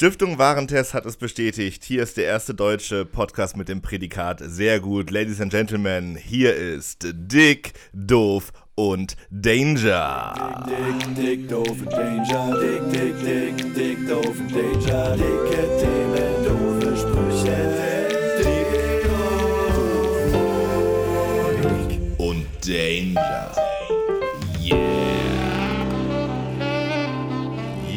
Stiftung Warentest hat es bestätigt. Hier ist der erste deutsche Podcast mit dem Prädikat sehr gut. Ladies and Gentlemen, hier ist Dick, Doof und Danger. Dick, dick, dick, doof und Danger. Dick, dick, dick, dick, doof und Danger. Dicke Themen, doofe Sprüche. Dick Und Danger.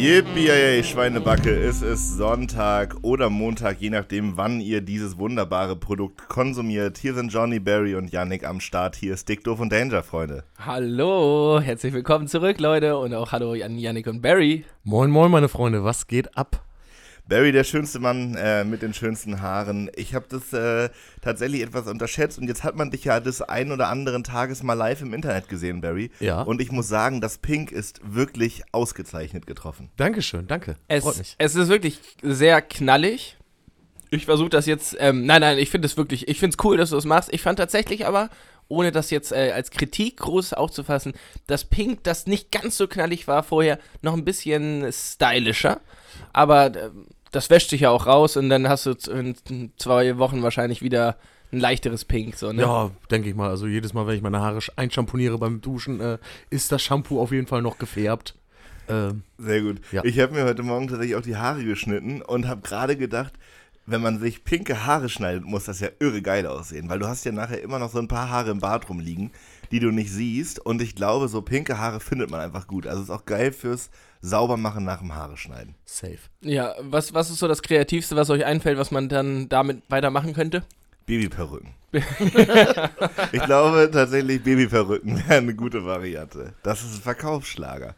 Yippie, Schweinebacke, es ist Sonntag oder Montag, je nachdem, wann ihr dieses wunderbare Produkt konsumiert. Hier sind Johnny, Barry und Yannick am Start. Hier ist Dick, Doof und Danger, Freunde. Hallo, herzlich willkommen zurück, Leute. Und auch hallo an Yannick und Barry. Moin, moin, meine Freunde, was geht ab? Barry, der schönste Mann äh, mit den schönsten Haaren. Ich habe das äh, tatsächlich etwas unterschätzt und jetzt hat man dich ja des ein oder anderen Tages mal live im Internet gesehen, Barry. Ja. Und ich muss sagen, das Pink ist wirklich ausgezeichnet getroffen. Dankeschön, danke. Freut Es, mich. es ist wirklich sehr knallig. Ich versuche das jetzt, ähm, nein, nein, ich finde es wirklich, ich finde es cool, dass du das machst. Ich fand tatsächlich aber, ohne das jetzt äh, als Kritik groß aufzufassen, das Pink, das nicht ganz so knallig war vorher, noch ein bisschen stylischer. Aber äh, das wäscht sich ja auch raus und dann hast du in zwei Wochen wahrscheinlich wieder ein leichteres Pink. So, ne? Ja, denke ich mal. Also jedes Mal, wenn ich meine Haare sch- einschamponiere beim Duschen, äh, ist das Shampoo auf jeden Fall noch gefärbt. Ähm, Sehr gut. Ja. Ich habe mir heute Morgen tatsächlich auch die Haare geschnitten und habe gerade gedacht, wenn man sich pinke Haare schneidet, muss das ja irre geil aussehen, weil du hast ja nachher immer noch so ein paar Haare im Bart rumliegen, die du nicht siehst und ich glaube, so pinke Haare findet man einfach gut. Also ist auch geil fürs Saubermachen nach dem Haare schneiden. safe. Ja, was, was ist so das Kreativste, was euch einfällt, was man dann damit weitermachen könnte? Babyperücken. ich glaube tatsächlich, Babyperücken wären eine gute Variante. Das ist ein Verkaufsschlager.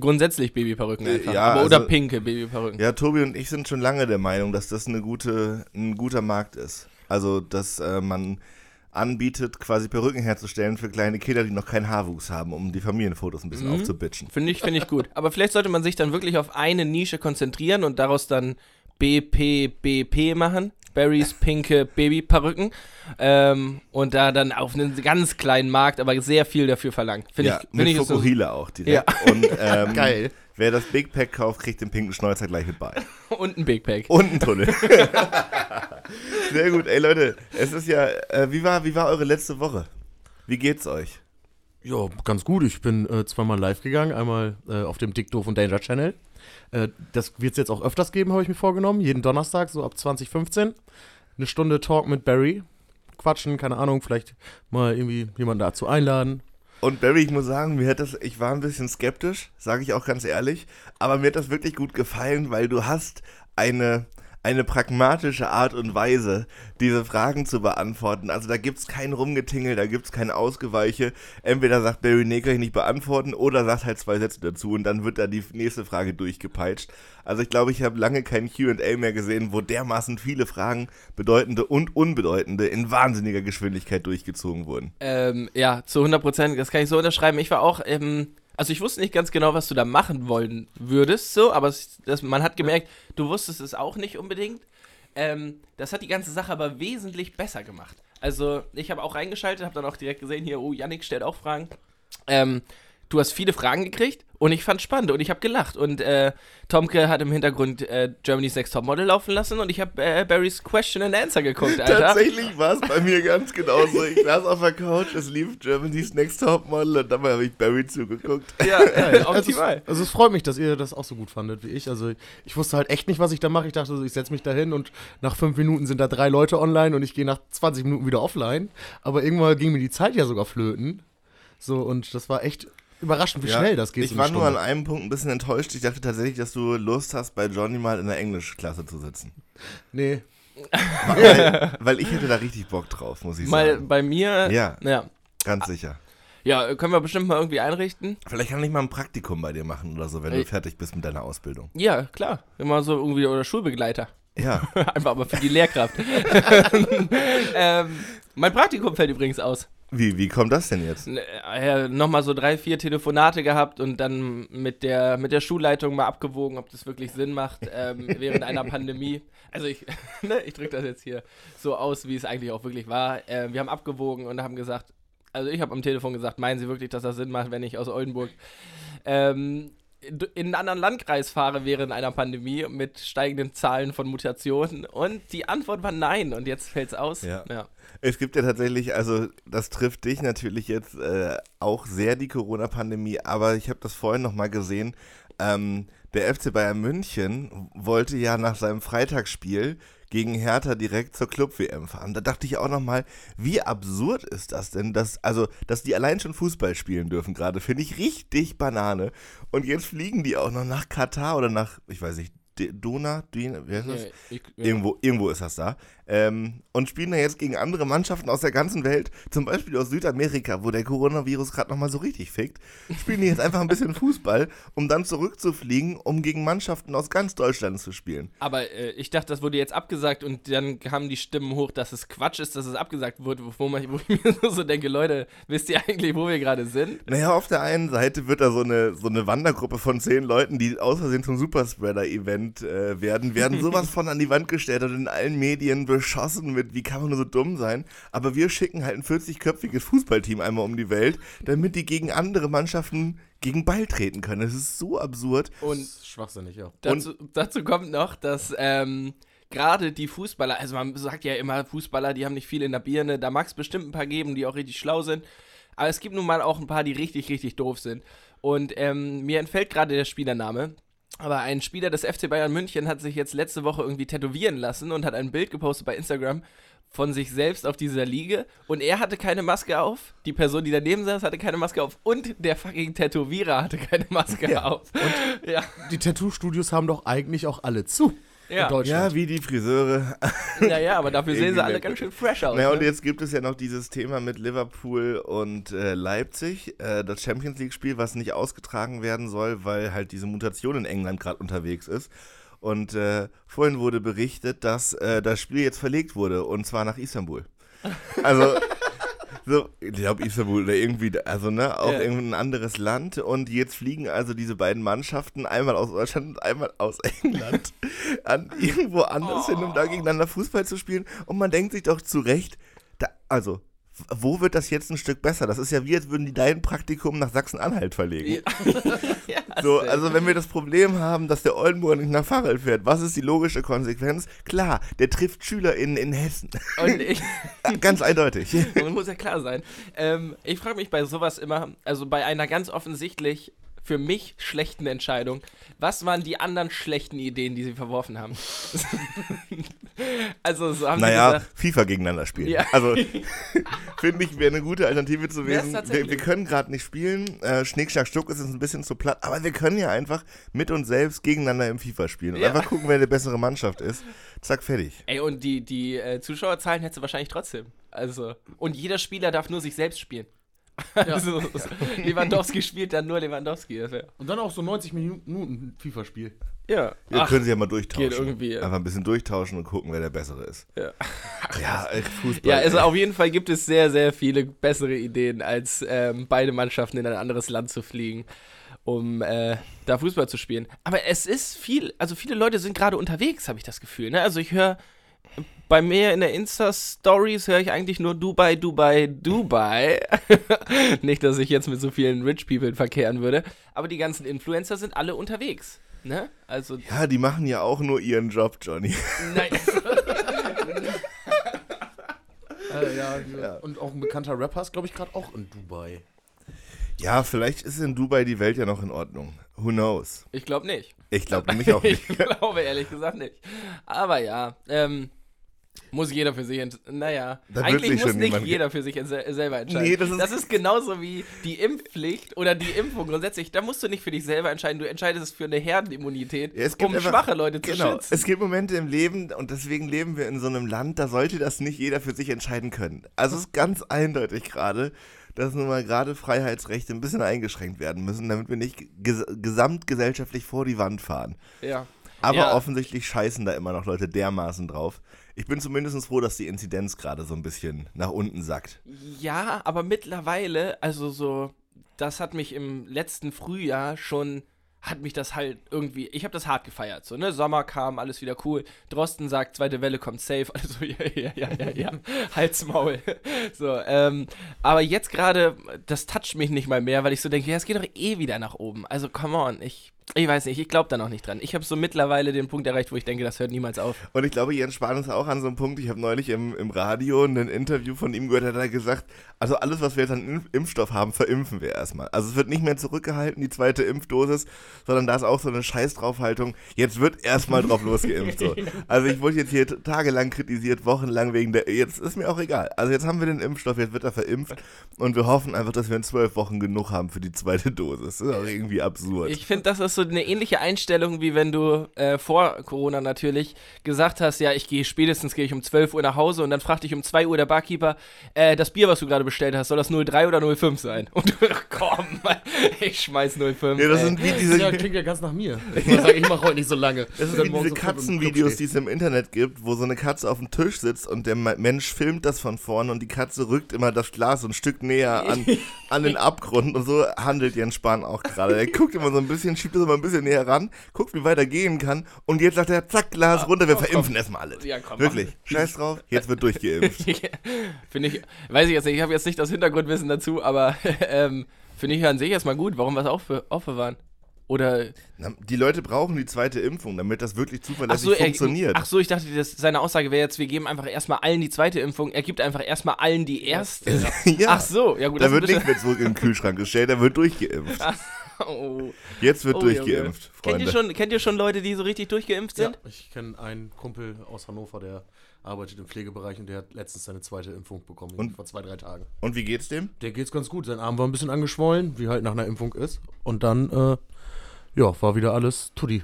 Grundsätzlich Babyperücken einfach. Ja, Aber, oder also- pinke Babyperücken. Ja, Tobi und ich sind schon lange der Meinung, dass das eine gute, ein guter Markt ist. Also, dass äh, man anbietet, quasi Perücken herzustellen für kleine Kinder, die noch keinen Haarwuchs haben, um die Familienfotos ein bisschen Mhm. aufzubitchen. Finde ich, finde ich gut. Aber vielleicht sollte man sich dann wirklich auf eine Nische konzentrieren und daraus dann BPBP machen. Barrys pinke Babyperücken. Ähm, und da dann auf einen ganz kleinen Markt, aber sehr viel dafür verlangen. Finde ja, ich, finde mit ich ist so- Fokuhila auch direkt. Und, ähm, Geil. Wer das Big Pack kauft, kriegt den pinken Schnäuzer gleich mit bei. Und ein Big Pack. Und einen Tunnel. Sehr gut. Ey Leute, es ist ja, äh, wie, war, wie war eure letzte Woche? Wie geht's euch? Ja, ganz gut. Ich bin äh, zweimal live gegangen. Einmal äh, auf dem Dick, Doof und Danger Channel. Äh, das wird es jetzt auch öfters geben, habe ich mir vorgenommen. Jeden Donnerstag, so ab 2015. Eine Stunde Talk mit Barry. Quatschen, keine Ahnung, vielleicht mal irgendwie jemanden dazu einladen. Und Barry, ich muss sagen, mir hat das, ich war ein bisschen skeptisch, sage ich auch ganz ehrlich, aber mir hat das wirklich gut gefallen, weil du hast eine, eine pragmatische Art und Weise, diese Fragen zu beantworten. Also da gibt's kein Rumgetingel, da gibt's kein Ausgeweiche. Entweder sagt Barry, nee, ich nicht beantworten, oder sagt halt zwei Sätze dazu und dann wird da die nächste Frage durchgepeitscht. Also ich glaube, ich habe lange kein Q&A mehr gesehen, wo dermaßen viele Fragen, bedeutende und unbedeutende, in wahnsinniger Geschwindigkeit durchgezogen wurden. Ähm, ja, zu 100 Prozent, das kann ich so unterschreiben. Ich war auch, ähm, also ich wusste nicht ganz genau, was du da machen wollen würdest, so, aber es, das, man hat gemerkt, du wusstest es auch nicht unbedingt. Ähm, das hat die ganze Sache aber wesentlich besser gemacht. Also ich habe auch reingeschaltet, habe dann auch direkt gesehen, hier, oh, Yannick stellt auch Fragen. Ähm, du hast viele Fragen gekriegt und ich fand spannend und ich habe gelacht. Und äh, Tomke hat im Hintergrund äh, Germany's Next Topmodel laufen lassen und ich habe äh, Barry's Question and Answer geguckt, Alter. Tatsächlich war es bei mir ganz genauso. Ich saß auf der Couch, es lief Germany's Next Top Model und dabei habe ich Barry zugeguckt. Ja, äh, Also es, optimal. also es freut mich, dass ihr das auch so gut fandet wie ich. Also ich wusste halt echt nicht, was ich da mache. Ich dachte, so, ich setze mich da hin und nach fünf Minuten sind da drei Leute online und ich gehe nach 20 Minuten wieder offline. Aber irgendwann ging mir die Zeit ja sogar flöten. So, und das war echt überraschend, wie schnell das geht. Ich so war nur an einem Punkt ein bisschen enttäuscht. Ich dachte tatsächlich, dass du Lust hast, bei Johnny mal in der Englischklasse zu sitzen. Nee. Weil, weil ich hätte da richtig Bock drauf, muss ich Mal sagen. bei mir. Ja. ja. Ganz sicher. Ja, können wir bestimmt mal irgendwie einrichten. Vielleicht kann ich mal ein Praktikum bei dir machen oder so, wenn du fertig bist mit deiner Ausbildung. Ja, klar. Immer so irgendwie oder Schulbegleiter. Ja. Einfach aber für die Lehrkraft. ähm, mein Praktikum fällt übrigens aus. Wie, wie kommt das denn jetzt? Äh, Nochmal so drei, vier Telefonate gehabt und dann mit der, mit der Schulleitung mal abgewogen, ob das wirklich Sinn macht ähm, während einer Pandemie. Also ich, ne, ich drücke das jetzt hier so aus, wie es eigentlich auch wirklich war. Äh, wir haben abgewogen und haben gesagt, also ich habe am Telefon gesagt, meinen Sie wirklich, dass das Sinn macht, wenn ich aus Oldenburg ähm, in einen anderen Landkreis fahre während einer Pandemie mit steigenden Zahlen von Mutationen? Und die Antwort war nein. Und jetzt fällt es aus. Ja. Es gibt ja tatsächlich, also das trifft dich natürlich jetzt äh, auch sehr, die Corona-Pandemie, aber ich habe das vorhin nochmal gesehen. Ähm, der FC Bayern München wollte ja nach seinem Freitagsspiel gegen Hertha direkt zur Club-WM fahren. Da dachte ich auch nochmal, wie absurd ist das denn, dass, also, dass die allein schon Fußball spielen dürfen gerade, finde ich richtig Banane. Und jetzt fliegen die auch noch nach Katar oder nach, ich weiß nicht, Dona, Dina, wie heißt das? Nee, ich, ja. Irgendwo, irgendwo ist das da. Ähm, und spielen da jetzt gegen andere Mannschaften aus der ganzen Welt, zum Beispiel aus Südamerika, wo der Coronavirus gerade nochmal so richtig fickt, spielen die jetzt einfach ein bisschen Fußball, um dann zurückzufliegen, um gegen Mannschaften aus ganz Deutschland zu spielen. Aber äh, ich dachte, das wurde jetzt abgesagt und dann kamen die Stimmen hoch, dass es Quatsch ist, dass es abgesagt wurde, wo, man, wo ich mir so denke, Leute, wisst ihr eigentlich, wo wir gerade sind? Naja, auf der einen Seite wird da so eine, so eine Wandergruppe von zehn Leuten, die aus Versehen zum Superspreader-Event äh, werden, werden sowas von an die Wand gestellt und in allen Medien beschossen mit, wie kann man nur so dumm sein. Aber wir schicken halt ein 40-köpfiges Fußballteam einmal um die Welt, damit die gegen andere Mannschaften gegen Ball treten können. Das ist so absurd. Und Das ist schwachsinnig, ja. dazu, dazu kommt noch, dass ähm, gerade die Fußballer, also man sagt ja immer, Fußballer, die haben nicht viel in der Birne, da mag es bestimmt ein paar geben, die auch richtig schlau sind. Aber es gibt nun mal auch ein paar, die richtig, richtig doof sind. Und ähm, mir entfällt gerade der Spielername. Aber ein Spieler des FC Bayern München hat sich jetzt letzte Woche irgendwie tätowieren lassen und hat ein Bild gepostet bei Instagram von sich selbst auf dieser Liege. Und er hatte keine Maske auf. Die Person, die daneben saß, hatte keine Maske auf. Und der fucking Tätowierer hatte keine Maske Ja. auf. Und ja. Die Tattoo-Studios haben doch eigentlich auch alle zu. Ja. In Deutschland. Ja, wie die Friseure. Naja, aber dafür sehen sie alle ganz schön fresh aus. Naja, und ne? jetzt gibt es ja noch dieses Thema mit Liverpool und äh, Leipzig, äh, das Champions League-Spiel, was nicht ausgetragen werden soll, weil halt diese Mutation in England gerade unterwegs ist. Und äh, vorhin wurde berichtet, dass äh, das Spiel jetzt verlegt wurde und zwar nach Istanbul. Also, so, ich glaube Istanbul oder irgendwie, also ne, auch Ja. irgendein anderes Land. Und jetzt fliegen also diese beiden Mannschaften, einmal aus Deutschland und einmal aus England, an irgendwo anders hin, um da gegeneinander Fußball zu spielen. Und man denkt sich doch zu Recht, da, also, wo wird das jetzt ein Stück besser? Das ist ja wie, als würden die dein Praktikum nach Sachsen-Anhalt verlegen. ja, So, also wenn wir das Problem haben, dass der Oldenburger nicht nach Fahrrad fährt, was ist die logische Konsequenz? Klar, der trifft SchülerInnen in Hessen. und ich, Ganz eindeutig. Und muss ja klar sein. Ähm, ich frage mich bei sowas immer, also bei einer ganz offensichtlich für mich schlechten Entscheidung, was waren die anderen schlechten Ideen, die sie verworfen haben? also so haben Naja, sie gesagt, FIFA gegeneinander spielen. Ja. Also, finde ich, wäre eine gute Alternative zu wissen. Wir, wir können gerade nicht spielen. Äh, Schnick, Schnack, Stuck ist uns ein bisschen zu platt. Aber wir können ja einfach mit uns selbst gegeneinander im FIFA spielen. Und Ja. einfach gucken, wer die bessere Mannschaft ist. Zack, fertig. ey, und die, die äh, Zuschauerzahlen hättest du wahrscheinlich trotzdem. Also, und jeder Spieler darf nur sich selbst spielen. Also, Lewandowski spielt dann nur Lewandowski. Das wär, Und dann auch so 90 Minuten FIFA-Spiel. ja. Wir Ach, können sie ja mal durchtauschen. geht irgendwie, ja. Einfach ein bisschen durchtauschen und gucken, wer der bessere ist. Ja. Ja, echt Fußball. Ja, also ey. auf jeden Fall gibt es sehr, sehr viele bessere Ideen, als ähm, beide Mannschaften in ein anderes Land zu fliegen, um äh, da Fußball zu spielen. Aber es ist viel, also viele Leute sind gerade unterwegs, habe ich das Gefühl. Ne? Also ich höre bei mir in der Insta-Stories höre ich eigentlich nur Dubai, Dubai, Dubai. Nicht, dass ich jetzt mit so vielen Rich People verkehren würde, aber die ganzen Influencer sind alle unterwegs. Ne? Also, Ja, die machen ja auch nur ihren Job, Johnny. nein. Äh, ja, Ja. Und auch ein bekannter Rapper ist, glaube ich, gerade auch in Dubai. Ja, vielleicht ist in Dubai die Welt ja noch in Ordnung. Who knows? ich glaube nicht. Ich glaube nämlich auch nicht. Ich glaube ehrlich gesagt nicht. Aber ja, ähm, muss jeder für sich entscheiden. Naja, Da eigentlich muss nicht jeder für sich selber entscheiden. Nee, das ist- genauso wie die Impfpflicht oder die Impfung grundsätzlich. Da musst du nicht für dich selber entscheiden. Du entscheidest es für eine Herdenimmunität, Ja, um einfach- schwache Leute zu Genau. schützen. Es gibt Momente im Leben und deswegen leben wir in so einem Land, da sollte das nicht jeder für sich entscheiden können. Also es ist ganz eindeutig gerade, dass nun mal gerade Freiheitsrechte ein bisschen eingeschränkt werden müssen, damit wir nicht ges gesamtgesellschaftlich vor die Wand fahren. Ja. Aber Ja. offensichtlich scheißen da immer noch Leute dermaßen drauf. Ich bin zumindest froh, dass die Inzidenz gerade so ein bisschen nach unten sackt. Ja, aber mittlerweile, also so, das hat mich im letzten Frühjahr schon, hat mich das halt irgendwie, ich habe das hart gefeiert, so, ne, Sommer kam, alles wieder cool, Drosten sagt, zweite Welle kommt safe, also ja, ja, ja, ja, ja, Hals, Maul, so, ähm, aber jetzt gerade, das toucht mich nicht mal mehr, weil ich so denke, ja, es geht doch eh wieder nach oben, also come on, ich, Ich weiß nicht, ich glaube da noch nicht dran. Ich habe so mittlerweile den Punkt erreicht, wo ich denke, das hört niemals auf. Und ich glaube, Jens Spahn ist auch an so einem Punkt. Ich habe neulich im, im Radio ein Interview von ihm gehört, da hat er gesagt, also alles, was wir jetzt an Impf- Impfstoff haben, verimpfen wir erstmal. Also es wird nicht mehr zurückgehalten, die zweite Impfdosis, sondern da ist auch so eine Scheiß-Draufhaltung. Jetzt wird erstmal drauf losgeimpft. So. Also ich wurde jetzt hier tagelang kritisiert, wochenlang wegen der, jetzt ist mir auch egal. Also jetzt haben wir den Impfstoff, jetzt wird er verimpft und wir hoffen einfach, dass wir in zwölf Wochen genug haben für die zweite Dosis. Das ist auch irgendwie absurd. Ich finde, das ist so eine ähnliche Einstellung, wie wenn du äh, vor Corona natürlich gesagt hast, ja, ich gehe spätestens gehe ich um 12 Uhr nach Hause und dann fragt dich um 2 Uhr der Barkeeper, äh, das Bier, was du gerade bestellt hast, soll das 03 oder 05 sein? Und du, komm, ich schmeiß 05. ja, das ey. sind wie diese, Ja, klingt ja ganz nach mir. Ich muss sagen, ich mache heute nicht so lange. Das sind diese Katzenvideos, die es im Internet gibt, wo so eine Katze auf dem Tisch sitzt und der Mensch filmt das von vorne und die Katze rückt immer das Glas so ein Stück näher an, an den Abgrund und so handelt Jens Spahn auch gerade. Er guckt immer so ein bisschen, schiebt das immer ein bisschen näher ran, guckt, wie weit er gehen kann und jetzt sagt er, zack, Glas runter, wir verimpfen erstmal alle. Ja, komm, Wirklich, scheiß drauf, jetzt wird durchgeimpft. Finde ich, weiß ich jetzt nicht, ich habe jetzt nicht das Hintergrundwissen dazu, aber ähm, finde ich an sich erstmal gut. Warum was aufbe aufbewahren? Oder Na, Die Leute brauchen die zweite Impfung, damit das wirklich ach zuverlässig so, er, funktioniert. ach so, ich dachte, das, seine Aussage wäre jetzt, wir geben einfach erstmal allen die zweite Impfung. Er gibt einfach erstmal allen die erste. ja, Ach so, ja gut. da wird nicht mehr zurück in den Kühlschrank gestellt, da wird durchgeimpft. oh. Jetzt wird Oh, Junge. durchgeimpft, Kennt Freunde. ihr, schon, kennt ihr schon Leute, die so richtig durchgeimpft Ja, sind? ich kenne einen Kumpel aus Hannover, der arbeitet im Pflegebereich und der hat letztens seine zweite Impfung bekommen, Und? vor zwei, drei Tagen. Und wie geht's dem? Der geht's ganz gut. Sein Arm war ein bisschen angeschwollen, wie halt nach einer Impfung ist. Und dann, äh, ja, war wieder alles Tutti.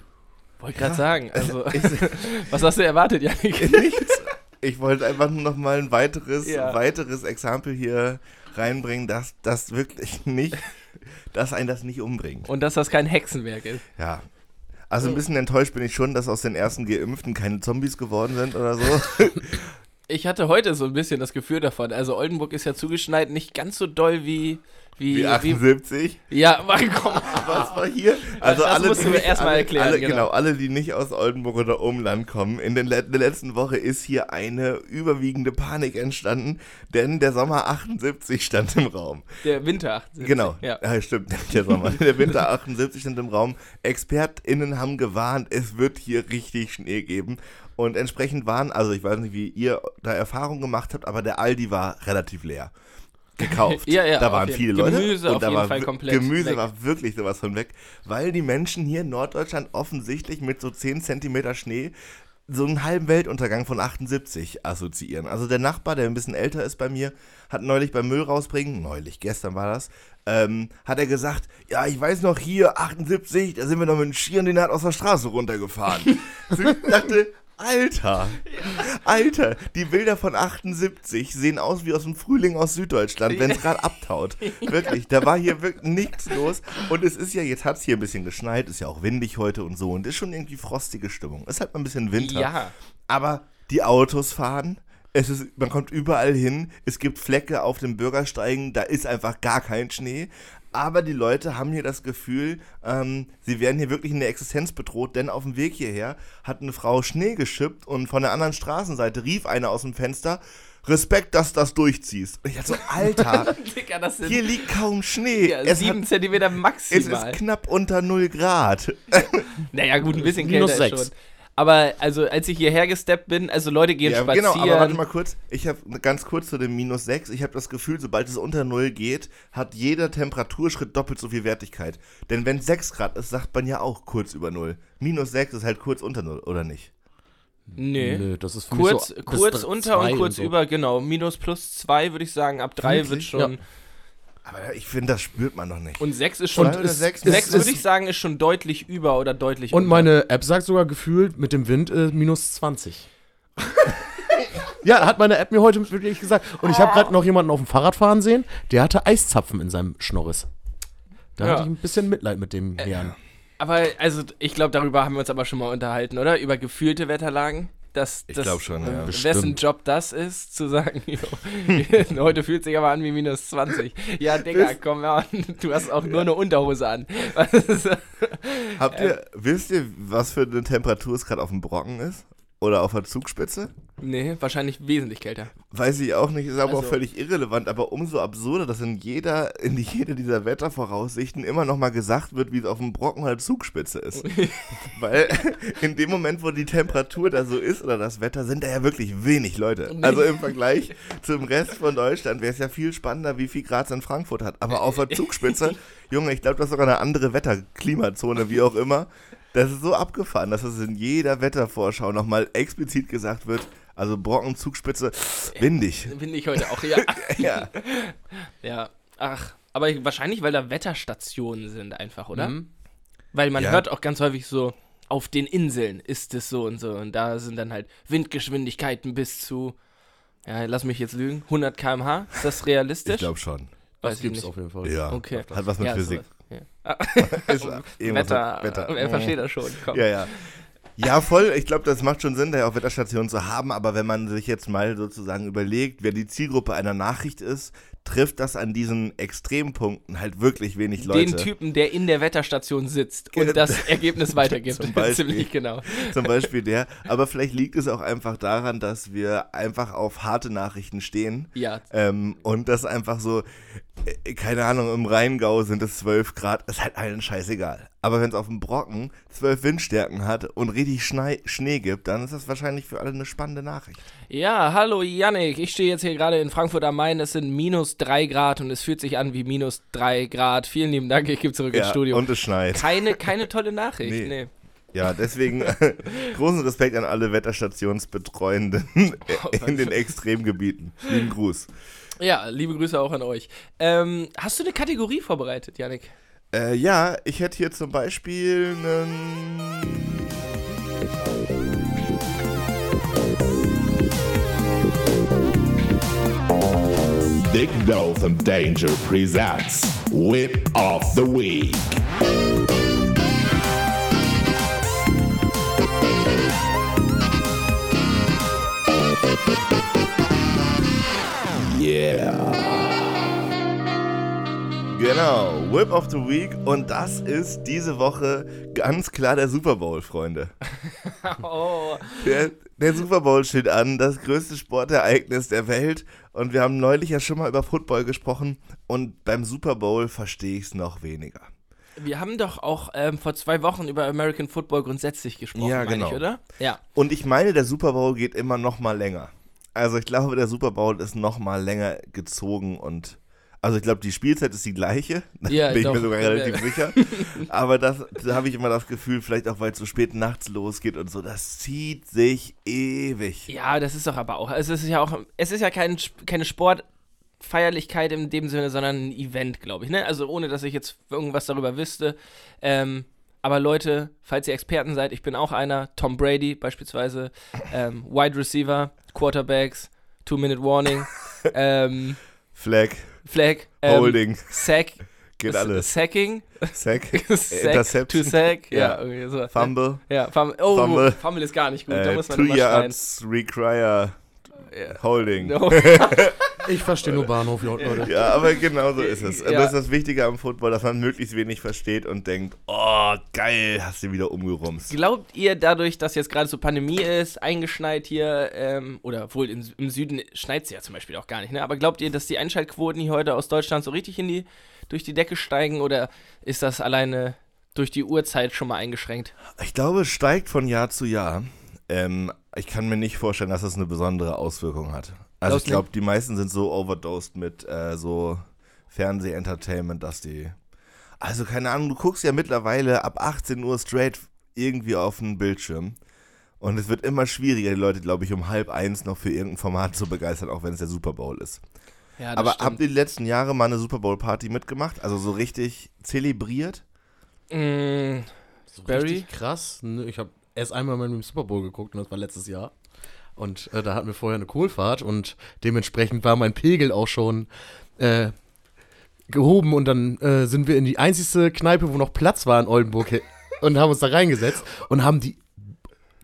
Wollte gerade sagen. Also, was hast du erwartet, Janik? Nichts. Ich wollte einfach nur noch mal ein weiteres, Ja. weiteres Exempel hier reinbringen, dass das wirklich nicht, dass ein das nicht umbringt. Und dass das kein Hexenwerk ist. Ja. Also ein bisschen enttäuscht bin ich schon, dass aus den ersten Geimpften keine Zombies geworden sind oder so. Ich hatte heute so ein bisschen das Gefühl davon. Also Oldenburg ist ja zugeschneit, nicht ganz so doll wie. Wie, Wie 78. ja, aber komm. Was war hier? Also das alle, musst du mir nicht- erst mal alle, erklären, Alle, genau. genau. alle, die nicht aus Oldenburg oder Umland kommen. In, den, in der letzten Woche ist hier eine überwiegende Panik entstanden, denn der Sommer 78 stand im Raum. Der Winter 78. Genau. Ja. Ja. stimmt. Der Sommer. Der Winter 78 stand im Raum. ExpertInnen haben gewarnt, es wird hier richtig Schnee geben. Und entsprechend waren, also ich weiß nicht, wie ihr da Erfahrung gemacht habt, aber der Aldi war relativ leer. Gekauft. Ja, ja, da waren viele Leute. Gemüse und auf da jeden war Gemüse weg. war wirklich sowas von weg, weil die Menschen hier in Norddeutschland offensichtlich mit so 10 Zentimeter Schnee so einen halben Weltuntergang von 78 assoziieren. Also der Nachbar, der ein bisschen älter ist bei mir, hat neulich beim Müll rausbringen, neulich, gestern war das, ähm, hat er gesagt, ja, ich weiß noch hier, 78, da sind wir noch mit dem Ski und den hat aus der Straße runtergefahren. ich dachte, Alter, Alter, die Bilder von 78 sehen aus wie aus dem Frühling aus Süddeutschland, wenn es gerade abtaut. Wirklich, da war hier wirklich nichts los. Und es ist ja, jetzt hat es hier ein bisschen geschneit, ist ja auch windig heute und so. Und ist schon irgendwie frostige Stimmung. Es hat mal ein bisschen Winter. Ja. Aber die Autos fahren. Es ist, man kommt überall hin. Es gibt Flecke auf den Bürgersteigen. Da ist einfach gar kein Schnee. Aber die Leute haben hier das Gefühl, ähm, sie werden hier wirklich in der Existenz bedroht, denn auf dem Weg hierher hat eine Frau Schnee geschippt und von der anderen Straßenseite rief einer aus dem Fenster, Respekt, dass du das durchziehst. Und ich dachte so, Alter, Digga, das sind hier liegt kaum Schnee. ja, es, sieben hat, Zentimeter es maximal. ist knapp unter 0 Grad. naja, gut, ein bisschen Minus kälter ist sechs. schon. Aber also, als ich hierher gesteppt bin, also Leute gehen Ja, spazieren. genau, aber warte mal kurz. Ich habe ganz kurz zu dem minus 6. Ich habe das Gefühl, sobald es unter 0 geht, hat jeder Temperaturschritt doppelt so viel Wertigkeit. Denn wenn 6 Grad ist, sagt man ja auch kurz über 0. Minus 6 ist halt kurz unter 0, oder nicht? Nee. Nö, das ist für Kurz, mich so kurz unter und kurz so. über, genau. Minus plus zwei würde ich sagen. Ab drei wird Wirklich? schon. Aber ich finde, das spürt man noch nicht. Und sechs ist schon. Und es- sechs es- sechs es- würde ich sagen, ist schon deutlich über oder deutlich Und unter. meine App sagt sogar gefühlt mit dem Wind äh, minus 20. ja, hat meine App mir heute wirklich gesagt. Und ich habe gerade noch jemanden auf dem Fahrrad fahren sehen, der hatte Eiszapfen in seinem Schnorris. Da Ja. hatte ich ein bisschen Mitleid mit dem Herrn. Aber, also, ich glaube, darüber haben wir uns aber schon mal unterhalten, oder? Über gefühlte Wetterlagen. Das, Ich das, glaub schon, ja. äh, Bestimmt. Wessen Job das ist, zu sagen, jo, heute fühlt sich aber an wie minus 20. Ja, Digga, komm mal an, du hast auch nur eine Unterhose an. Was ist- Habt ihr, wisst ihr, was für eine Temperatur es gerade auf dem Brocken ist? Oder auf der Zugspitze? Nee, wahrscheinlich wesentlich kälter. Weiß ich auch nicht, ist aber auch Also- völlig irrelevant, aber umso absurder, dass in jeder, in jeder dieser Wettervoraussichten immer nochmal gesagt wird, wie es auf dem Brocken halt Zugspitze ist. Weil in dem Moment, wo die Temperatur da so ist oder das Wetter, sind da ja wirklich wenig Leute. Also im Vergleich zum Rest von Deutschland wäre es ja viel spannender, wie viel Grad es in Frankfurt hat. Aber auf der Zugspitze, Junge, ich glaube, das ist sogar eine andere Wetterklimazone, wie auch immer. Das ist so abgefahren, dass es in jeder Wettervorschau nochmal explizit gesagt wird, also Brocken, Zugspitze, windig. Ich heute auch, ja. Ja. ja. Ach, aber wahrscheinlich, weil da Wetterstationen sind einfach, oder? Mhm. Weil man Ja. hört auch ganz häufig so, auf den Inseln ist es so und so. Und da sind dann halt Windgeschwindigkeiten bis zu, ja, lass mich jetzt lügen, 100 km/h. Ist das realistisch? Ich glaube schon. Weiß Das gibt's nicht. auf jeden Fall. Ja. Okay. Hat was mit Ja, Physik. sowas. Ja. Ist Wetter, Wetter. wer versteht das schon? Komm. Ja, ja. Ja, voll. Ich glaube, das macht schon Sinn, da ja auch Wetterstationen zu haben. Aber wenn man sich jetzt mal sozusagen überlegt, wer die Zielgruppe einer Nachricht ist, trifft das an diesen Extrempunkten halt wirklich wenig Leute. Den Typen, der in der Wetterstation sitzt und das Ergebnis weitergibt. Zum Beispiel. Ziemlich genau. Zum Beispiel der. Aber vielleicht liegt es auch einfach daran, dass wir einfach auf harte Nachrichten stehen. Ja, Ähm, und das einfach so, äh, keine Ahnung, im Rheingau sind es 12 Grad, ist halt allen scheißegal. Aber wenn es auf dem Brocken 12 Windstärken hat und richtig Schnee, Schnee gibt, dann ist das wahrscheinlich für alle eine spannende Nachricht. Ja, hallo Yannick. Ich stehe jetzt hier gerade in Frankfurt am Main. Es sind minus 3 Grad und es fühlt sich an wie minus 3 Grad. Vielen lieben Dank. Ich gebe zurück ins Studio. und es schneit. keine, keine tolle Nachricht. Nee. Nee. Ja, deswegen großen Respekt an alle Wetterstationsbetreuenden in den Extremgebieten. Lieben Gruß. Ja, liebe Grüße auch an euch. Ähm, hast du eine Kategorie vorbereitet, Yannick? Äh, ja, ich hätte hier zum Beispiel einen. Dick and Danger presents Whip of the Week. Genau, Whip of the Week und das ist diese Woche ganz klar der Super Bowl, Freunde. Oh, Der, der Super Bowl steht an, das größte Sportereignis der Welt und wir haben neulich ja schon mal über Football gesprochen und beim Super Bowl verstehe ich es noch weniger. wir haben doch auch ähm, vor zwei Wochen über American Football grundsätzlich gesprochen, Ja, genau. ich, oder? Ja. Und ich meine, der Super Bowl geht immer noch mal länger. Also ich glaube, der Super Bowl ist noch mal länger gezogen und also ich glaube, die Spielzeit ist die gleiche, da Ja, bin ich doch. mir sogar relativ sicher. Aber das, da habe ich immer das Gefühl, vielleicht auch weil es so spät nachts losgeht und so, das zieht sich ewig. Ja, das ist doch aber auch. Es ist ja auch, es ist ja kein, keine Sportfeierlichkeit in dem Sinne, sondern ein Event, glaube ich. Ne? Also ohne, dass ich jetzt irgendwas darüber wüsste. Ähm, aber Leute, falls ihr Experten seid, ich bin auch einer. Tom Brady beispielsweise, ähm, Wide Receiver, Quarterbacks, Two-Minute Warning, ähm, Flag, Flag, ähm, Holding, Sack, geht alles. Sacking, Sack, Sack, Interception, to Sack, ja, irgendwie so. Fumble, Ja, Fumble. Oh, Fumble. Fumble, ist gar nicht gut, da äh, muss man Two. Yards, Require, Holding. No. Ich verstehe nur Bahnhof, Leute. Ja, aber genau so ist es. Und Ja. Das ist das Wichtige am Football, dass man möglichst wenig versteht und denkt, oh, geil, hast du wieder umgerumst. Glaubt ihr dadurch, dass jetzt gerade so Pandemie ist, eingeschneit hier, ähm, oder wohl in, im Süden schneit es ja zum Beispiel auch gar nicht, ne? Aber glaubt ihr, dass die Einschaltquoten hier heute aus Deutschland so richtig in die, durch die Decke steigen oder ist das alleine durch die Uhrzeit schon mal eingeschränkt? Ich glaube, es steigt von Jahr zu Jahr. Ähm, ich kann mir nicht vorstellen, dass es eine besondere Auswirkung hat. Also Glaubst ich glaube, die meisten sind so overdosed mit äh, so Fernseh-Entertainment, dass die... Also keine Ahnung, du guckst ja mittlerweile ab 18 Uhr straight irgendwie auf den Bildschirm. Und es wird immer schwieriger, die Leute, glaube ich, um halb eins noch für irgendein Format zu begeistern, auch wenn es der Super Bowl ist. Ja, das Aber stimmt. habt ihr die letzten Jahre mal eine Super Bowl-Party mitgemacht? Also so richtig zelebriert? Mm, So Barry? richtig krass. Ich habe erst einmal mal mit dem Super Bowl geguckt und das war letztes Jahr. Und äh, da hatten wir vorher eine Kohlfahrt und dementsprechend war mein Pegel auch schon äh, gehoben und dann äh, sind wir in die einzigste Kneipe, wo noch Platz war in Oldenburg und haben uns da reingesetzt und haben die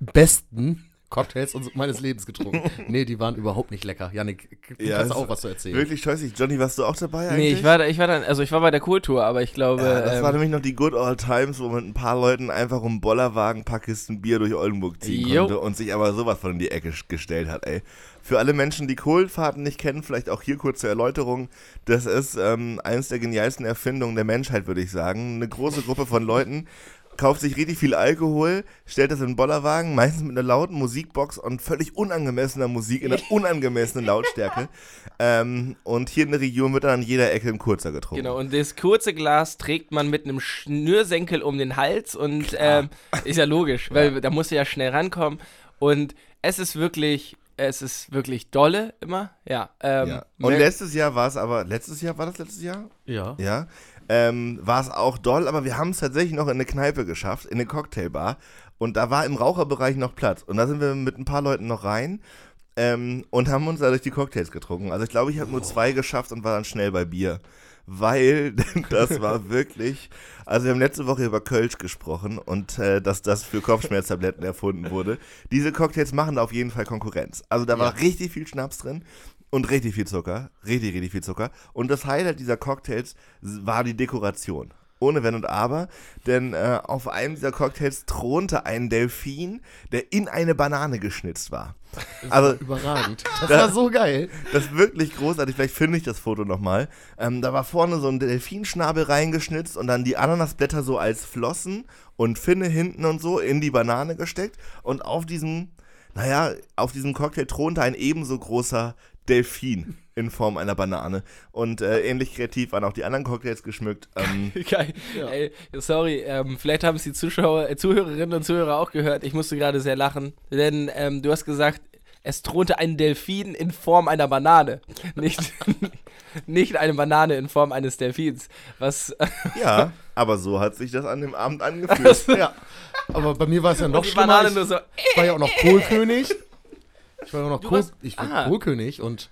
besten Cocktails und- meines Lebens getrunken. nee, die waren überhaupt nicht lecker. Janik, du Ja, kannst auch was zu erzählen. Wirklich scheußlich. Johnny, warst du auch dabei eigentlich? Nee, ich war, da, ich war dann, also ich war bei der Kultur, aber ich glaube. Ja, das ähm, war nämlich noch die Good Old Times, wo man mit ein paar Leuten einfach um Bollerwagen ein paar Kisten Bier durch Oldenburg ziehen Jo. konnte und sich aber sowas von in die Ecke gestellt hat, ey. Für alle Menschen, die Kohlfahrten nicht kennen, vielleicht auch hier kurze Erläuterung. Das ist ähm, eines der genialsten Erfindungen der Menschheit, würde ich sagen. Eine große Gruppe von Leuten kauft sich richtig viel Alkohol, stellt das in einen Bollerwagen, meistens mit einer lauten Musikbox und völlig unangemessener Musik in einer unangemessenen Lautstärke. Ähm, und hier in der Region wird dann an jeder Ecke ein kurzer getrunken. Genau, und das kurze Glas trägt man mit einem Schnürsenkel um den Hals und ähm, ist ja logisch, weil da musst du ja schnell rankommen. Und es ist wirklich, es ist wirklich dolle immer. Ja. Ähm, Ja. Und letztes Jahr war es aber, letztes Jahr, war das letztes Jahr? ja. Ja. Ähm, war es auch doll, aber wir haben es tatsächlich noch in eine Kneipe geschafft, in eine Cocktailbar. Und da war im Raucherbereich noch Platz. Und da sind wir mit ein paar Leuten noch rein ähm, und haben uns dadurch die Cocktails getrunken. Also ich glaube, ich habe nur zwei geschafft und war dann schnell bei Bier. Weil das war wirklich, also wir haben letzte Woche über Kölsch gesprochen und äh, dass das für Kopfschmerztabletten erfunden wurde. Diese Cocktails machen da auf jeden Fall Konkurrenz. Also da war richtig viel Schnaps drin und richtig viel Zucker. Richtig, richtig viel Zucker. Und das Highlight dieser Cocktails war die Dekoration. Ohne Wenn und Aber, denn äh, auf einem dieser Cocktails thronte ein Delfin, der in eine Banane geschnitzt war. Also Überragend. Das war so geil. das ist wirklich großartig. Vielleicht finde ich das Foto nochmal. Ähm, da war vorne so ein Delfinschnabel reingeschnitzt und dann die Ananasblätter so als Flossen und Finne hinten und so in die Banane gesteckt. Und auf diesem, naja, auf diesem Cocktail thronte ein ebenso großer Delfin in Form einer Banane. Und äh, ähnlich kreativ waren auch die anderen Cocktails geschmückt. Ähm, Geil. Ey, sorry, ähm, vielleicht haben es die Zuschauer, äh, Zuhörerinnen und Zuhörer auch gehört. Ich musste gerade sehr lachen, denn ähm, du hast gesagt, es thronte ein Delfin in Form einer Banane, nicht, nicht eine Banane in Form eines Delfins. Was ja, aber so hat sich das an dem Abend angefühlt. Ja. Aber bei mir war es ja noch schlimmer. Banane Ich- nur so. Ich war ja auch noch Kohlkönig. Ich war auch noch Kohl, warst- ich war ah. Kohlkönig und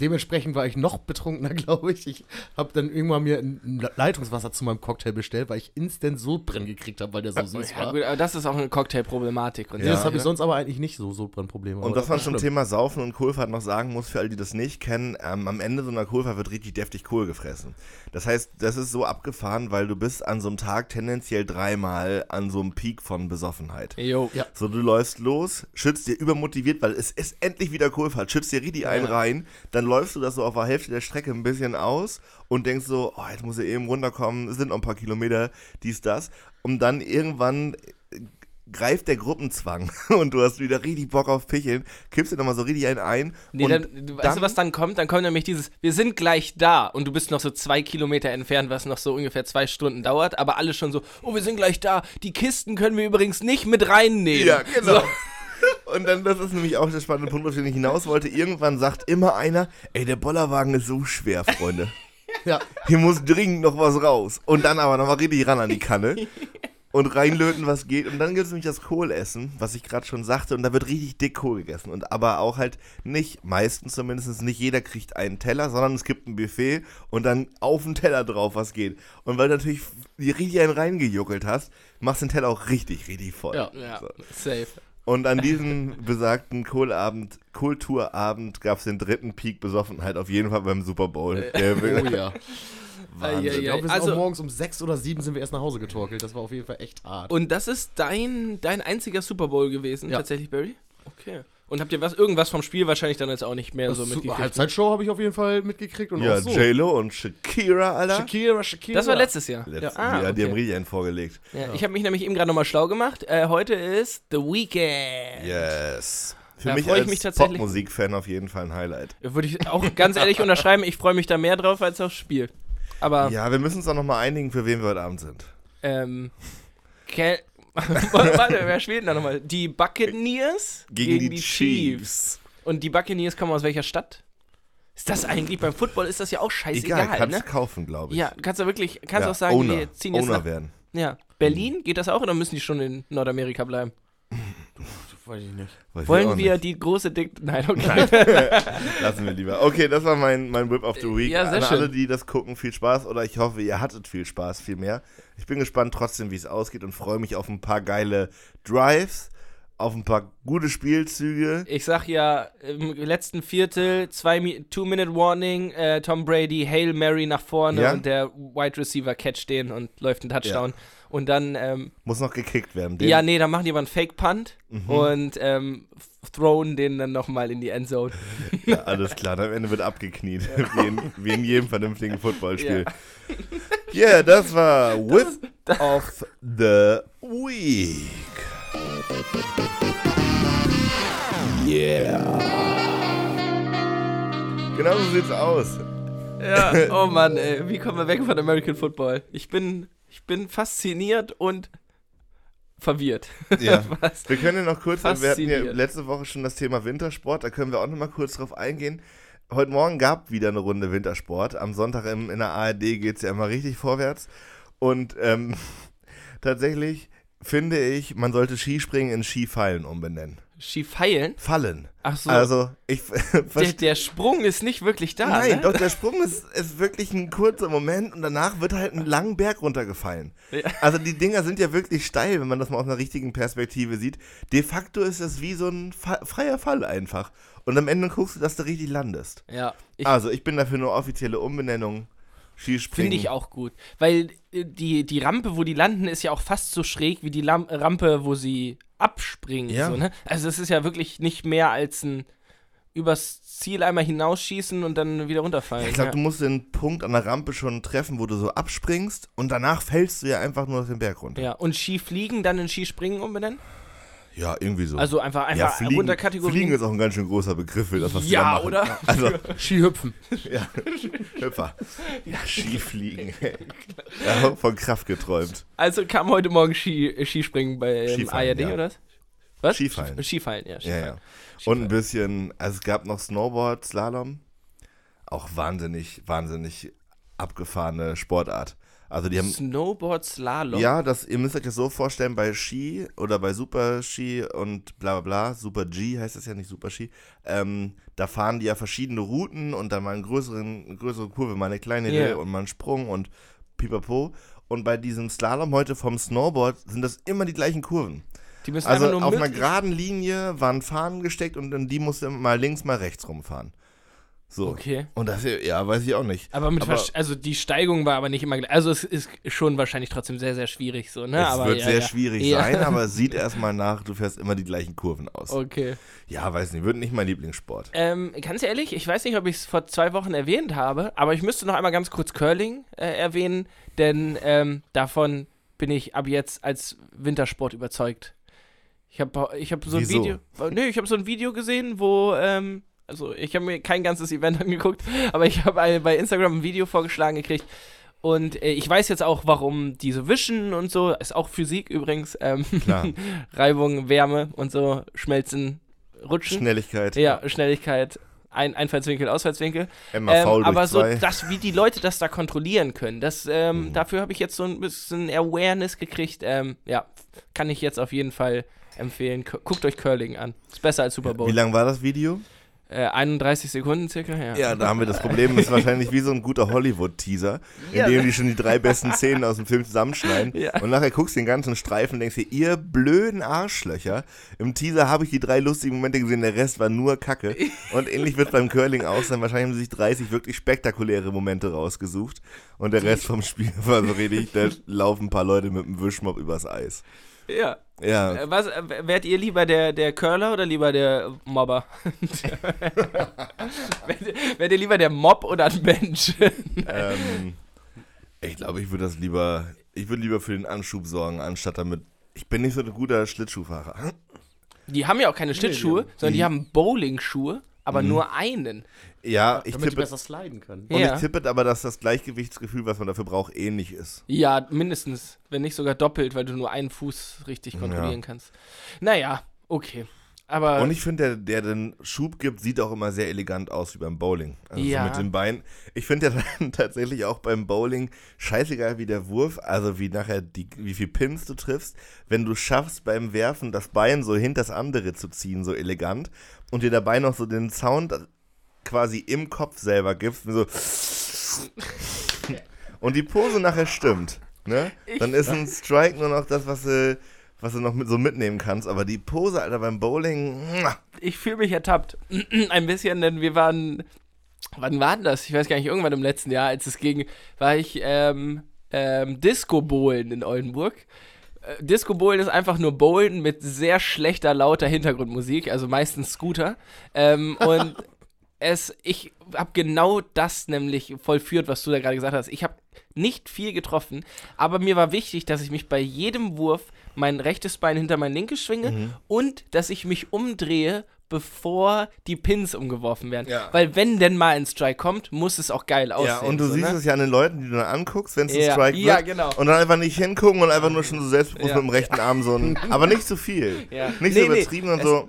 dementsprechend war ich noch betrunkener, glaube ich. Ich habe dann irgendwann mir ein Leitungswasser zu meinem Cocktail bestellt, weil ich instant Sodbrennen gekriegt habe, weil der so süß Ja, war. gut, aber das ist auch eine Cocktailproblematik. Und Ja, das habe ich sonst aber eigentlich nicht so Sodbrennprobleme. Und was man war zum. Thema Saufen und Kohlfahrt noch sagen muss, für alle, die das nicht kennen, ähm, am Ende so einer Kohlfahrt wird richtig deftig Kohl gefressen. Das heißt, das ist so abgefahren, weil du bist an so einem Tag tendenziell dreimal an so einem Peak von Besoffenheit. Jo. Ja. So, du läufst los, schützt dir übermotiviert, weil es ist endlich wieder Kohlfahrt, schützt dir richtig einen rein, dann läufst du das so auf der Hälfte der Strecke ein bisschen aus und denkst so, oh, jetzt muss ich eben runterkommen, es sind noch ein paar Kilometer, dies, das. Und dann irgendwann äh, greift der Gruppenzwang und du hast wieder richtig Bock auf Picheln, kippst dir nochmal so richtig einen ein. Nee, und dann, du, weißt du, was dann kommt? Dann kommt nämlich dieses, wir sind gleich da und du bist noch so zwei Kilometer entfernt, was noch so ungefähr zwei Stunden dauert, aber alle schon so, oh, wir sind gleich da. Die Kisten können wir übrigens nicht mit reinnehmen. Ja, genau. So. Und dann, das ist nämlich auch der spannende Punkt, auf den ich hinaus wollte. Irgendwann sagt immer einer, ey, der Bollerwagen ist so schwer, Freunde. Ja, Hier muss dringend noch was raus. Und dann aber nochmal richtig ran an die Kanne. Und reinlöten, was geht. Und dann gibt es nämlich das Kohlessen, was ich gerade schon sagte. Und da wird richtig dick Kohl gegessen. Und aber auch halt nicht, meistens zumindest nicht jeder kriegt einen Teller, sondern es gibt ein Buffet und dann auf den Teller drauf, was geht. Und weil du natürlich richtig einen reingejuckelt hast, machst den Teller auch richtig, richtig voll. Ja. Ja, So. safe. Und an diesem besagten Kohlabend, Kulturabend gab es den dritten Peak Besoffenheit auf jeden Fall beim Super Bowl. Der oh ja. Wahnsinn. Ja, Ich glaube, wir sind also- auch morgens um sechs oder sieben sind wir erst nach Hause getorkelt. Das war auf jeden Fall echt hart. Und das ist dein, dein einziger Super Bowl gewesen, Ja. tatsächlich, Barry? Okay. Und habt ihr was, irgendwas vom Spiel wahrscheinlich dann jetzt auch nicht mehr so Das mitgekriegt? Halbzeitshow habe ich auf jeden Fall mitgekriegt. Und Ja, auch so. J-Lo und Shakira, Alter. Shakira, Shakira. Das war letztes Jahr. Letzten, Ah, ja, die haben okay. richtig einen vorgelegt. Ja, Ich habe mich nämlich eben gerade nochmal schlau gemacht. Äh, heute ist The Weekend. Yes. Für Da mich als mich tatsächlich. Popmusik-Fan auf jeden Fall ein Highlight. Würde ich auch ganz ehrlich unterschreiben. Ich freue mich da mehr drauf als aufs Spiel. Aber, Ja, wir müssen uns auch nochmal einigen, für wen wir heute Abend sind. ähm. Kel Warte, wer spielt denn da nochmal? Die Buccaneers Gegen, die, Chiefs. Und die Buccaneers kommen aus welcher Stadt? Ist das eigentlich beim Football ist das ja auch scheißegal, Egal, kannst ne? kaufen, glaube ich. Ja, kannst du wirklich, kannst Ja, auch sagen, Owner, wir ziehen jetzt Owner nach, werden. ja, Berlin, geht das auch oder müssen die schon in Nordamerika bleiben? Weiß ich nicht. Weiß ich Wollen auch wir nicht. die große Dick... Nein, okay. Lassen wir lieber. Okay, das war mein, mein Whip of the Week. Ja, sehr An schön. alle, die das gucken, viel Spaß oder ich hoffe, ihr hattet viel Spaß, viel mehr. Ich bin gespannt trotzdem, wie es ausgeht und freue mich auf ein paar geile Drives auf ein paar gute Spielzüge. Ich sag ja, im letzten Viertel, Two-Minute-Warning, äh, Tom Brady, Hail Mary nach vorne Ja. und der Wide Receiver catcht den und läuft einen Touchdown. Und dann, ähm, Muss noch gekickt werden. Den- ja, nee, dann machen die aber einen Fake-Punt Mhm. und ähm, throwen den dann nochmal in die Endzone. Ja, alles klar, am Ende wird abgekniet. wie, in, wie in jedem vernünftigen Footballspiel. Ja, das war With of the Week. Yeah. Genau so sieht's aus. Ja, oh Mann, ey, wie kommen wir weg von American Football? Ich bin, ich bin fasziniert und verwirrt. Ja. Wir können ja noch kurz, wir hatten ja letzte Woche schon das Thema Wintersport, da können wir auch noch mal kurz drauf eingehen. Heute Morgen gab wieder eine Runde Wintersport. Am Sonntag im, in der ARD geht es ja immer richtig vorwärts. Und ähm, tatsächlich finde ich, man sollte Skispringen in Skifallen umbenennen. Skifeilen? Fallen. Ach so. Also, ich der, der Sprung ist nicht wirklich da. Nein, ne? doch, der Sprung ist, ist wirklich ein kurzer Moment und danach wird halt einen langen Berg runtergefallen. Ja. Also die Dinger sind ja wirklich steil, wenn man das mal aus einer richtigen Perspektive sieht. De facto ist das wie so ein Fa freier Fall einfach. Und am Ende guckst du, dass du richtig landest. Ja, ich also ich bin dafür eine offizielle Umbenennung. Skispringen. Finde ich auch gut. Weil die, die Rampe, wo die landen, ist ja auch fast so schräg wie die Lam Rampe, wo sie abspringen. Ja. So, ne? Also es ist ja wirklich nicht mehr als ein übers Ziel einmal hinausschießen und dann wieder runterfallen. Ich glaube, ja. du musst den Punkt an der Rampe schon treffen, wo du so abspringst und danach fällst du ja einfach nur den Berg runter. ja. Und Skifliegen dann in Skispringen umbenennen? Ja, irgendwie so. Also einfach, ja, einfach Fliegen, runterkategorieren. Fliegen ist auch ein ganz schön großer Begriff für das, was Ja, machen. oder? Also, Skihüpfen. ja, Hüpfer. Ja, Skifliegen. ja, von Kraft geträumt. Also kam heute Morgen Ski, Skispringen bei Skifallen, ARD, ja. oder was? Was? Skifallen. Skifallen, ja. Ja, Skifallen. ja. Und ein Skifallen. bisschen, also es gab noch Snowboard, Slalom. Auch wahnsinnig, wahnsinnig abgefahrene Sportart. Also die haben, Snowboard Slalom. ja, das, ihr müsst euch das so vorstellen, bei Ski oder bei Super Ski und bla bla bla, Super G heißt es ja nicht Super Ski, ähm, da fahren die ja verschiedene Routen und dann mal einen größeren, eine größere Kurve, mal eine kleine. Hill und mal einen Sprung und pipapo. Und bei diesem Slalom heute vom Snowboard sind das immer die gleichen Kurven. Die müssen Also auf einer geraden Linie waren Fahnen gesteckt und in die musste mal links, mal rechts rumfahren. So. Okay. Und das, ja, weiß ich auch nicht. Aber mit Aber- also die Steigung war aber nicht immer gleich. Also es ist schon wahrscheinlich trotzdem sehr, sehr schwierig so, ne? es aber wird ja, sehr ja. schwierig Ja. sein, aber es sieht erstmal nach, du fährst immer die gleichen Kurven aus. Okay. Ja, weiß nicht, wird nicht mein Lieblingssport. Ähm, ganz ehrlich, ich weiß nicht, ob ich es vor zwei Wochen erwähnt habe, aber ich müsste noch einmal ganz kurz Curling äh, erwähnen, denn ähm, davon bin ich ab jetzt als Wintersport überzeugt. Ich habe ich hab so ein Wieso? Video, nee, ich habe so ein Video gesehen, wo ähm, also ich habe mir kein ganzes Event angeguckt, aber ich habe bei Instagram ein Video vorgeschlagen gekriegt. Und äh, ich weiß jetzt auch, warum diese Wischen und so, ist auch Physik übrigens, ähm, Klar. Reibung, Wärme und so, Schmelzen, Rutschen. Schnelligkeit. Ja, Schnelligkeit, ein Einfallswinkel, Ausfallswinkel. Emma Ähm, aber so, zwei. das, wie die Leute das da kontrollieren können, das, ähm, Mhm. dafür habe ich jetzt so ein bisschen Awareness gekriegt. Ähm, ja, kann ich jetzt auf jeden Fall empfehlen. Gu- Guckt euch Curling an. Ist besser als Super Bowl. Wie lang war das Video? Äh, 31 Sekunden circa, ja. Ja, da haben wir das Problem, das ist wahrscheinlich wie so ein guter Hollywood-Teaser, in Ja. dem die schon die drei besten Szenen aus dem Film zusammenschneiden. Ja. Und nachher guckst du den ganzen Streifen und denkst dir, ihr blöden Arschlöcher. Im Teaser habe ich die drei lustigen Momente gesehen, der Rest war nur Kacke. Und ähnlich wird beim Curling auch sein. Wahrscheinlich haben sie sich 30 wirklich spektakuläre Momente rausgesucht. Und der Rest vom Spiel war so richtig, da laufen ein paar Leute mit dem Wischmopp übers Eis. Ja. Ja, Äh, Was, äh, wärt ihr lieber der, der Curler oder lieber der Mobber? wärt, ihr- lieber der Mob oder ein Mensch? ähm, ich glaube, ich würde das lieber, ich würde lieber für den Anschub sorgen, anstatt damit. Ich bin nicht so ein guter Schlittschuhfahrer. Die haben ja auch keine Schlittschuhe, sondern die die- haben Bowling-Schuhe, aber Mhm. nur einen. Ja, ich Damit die tippe, besser sliden können. und Ja. ich tippe aber, dass das Gleichgewichtsgefühl, was man dafür braucht, ähnlich ist. Ja, mindestens. Wenn nicht sogar doppelt, weil du nur einen Fuß richtig kontrollieren kannst. Naja, okay. Aber Und ich finde, der, der den Schub gibt, sieht auch immer sehr elegant aus wie beim Bowling. Also Ja. so mit den Beinen. Ich finde ja dann tatsächlich auch beim Bowling scheißegal wie der Wurf, also wie nachher die, wie viel Pins du triffst, wenn du schaffst beim Werfen das Bein so hinter das andere zu ziehen, so elegant und dir dabei noch so den Sound quasi im Kopf selber gibst, so und die Pose nachher stimmt, ne? Dann ist ein Strike nur noch das, was du was du noch mit, so mitnehmen kannst. Aber die Pose, Alter, beim Bowling. Ich fühle mich ertappt. Ein bisschen, denn wir waren. Wann war denn das? Ich weiß gar nicht, irgendwann im letzten Jahr, als es ging, war ich ähm, ähm, Disco-Bowlen in Oldenburg. Äh, Disco-Bowlen ist einfach nur Bowlen mit sehr schlechter, lauter Hintergrundmusik, also meistens Scooter. Ähm, und es, ich habe genau das nämlich vollführt, was du da gerade gesagt hast. Ich habe nicht viel getroffen, aber mir war wichtig, dass ich mich bei jedem Wurf mein rechtes Bein hinter mein linkes schwinge Mhm. und dass ich mich umdrehe, bevor die Pins umgeworfen werden. Ja. Weil wenn denn mal ein Strike kommt, muss es auch geil aussehen. Ja, und du so, siehst ne? es ja an den Leuten, die du dann anguckst, wenn es ein Ja, Strike ja, wird. genau. Und dann einfach nicht hingucken und einfach nur schon so selbstbewusst Ja. mit dem rechten Arm so ein. Aber nicht zu viel. Ja. Nicht Nee, so nee, übertrieben und es- so.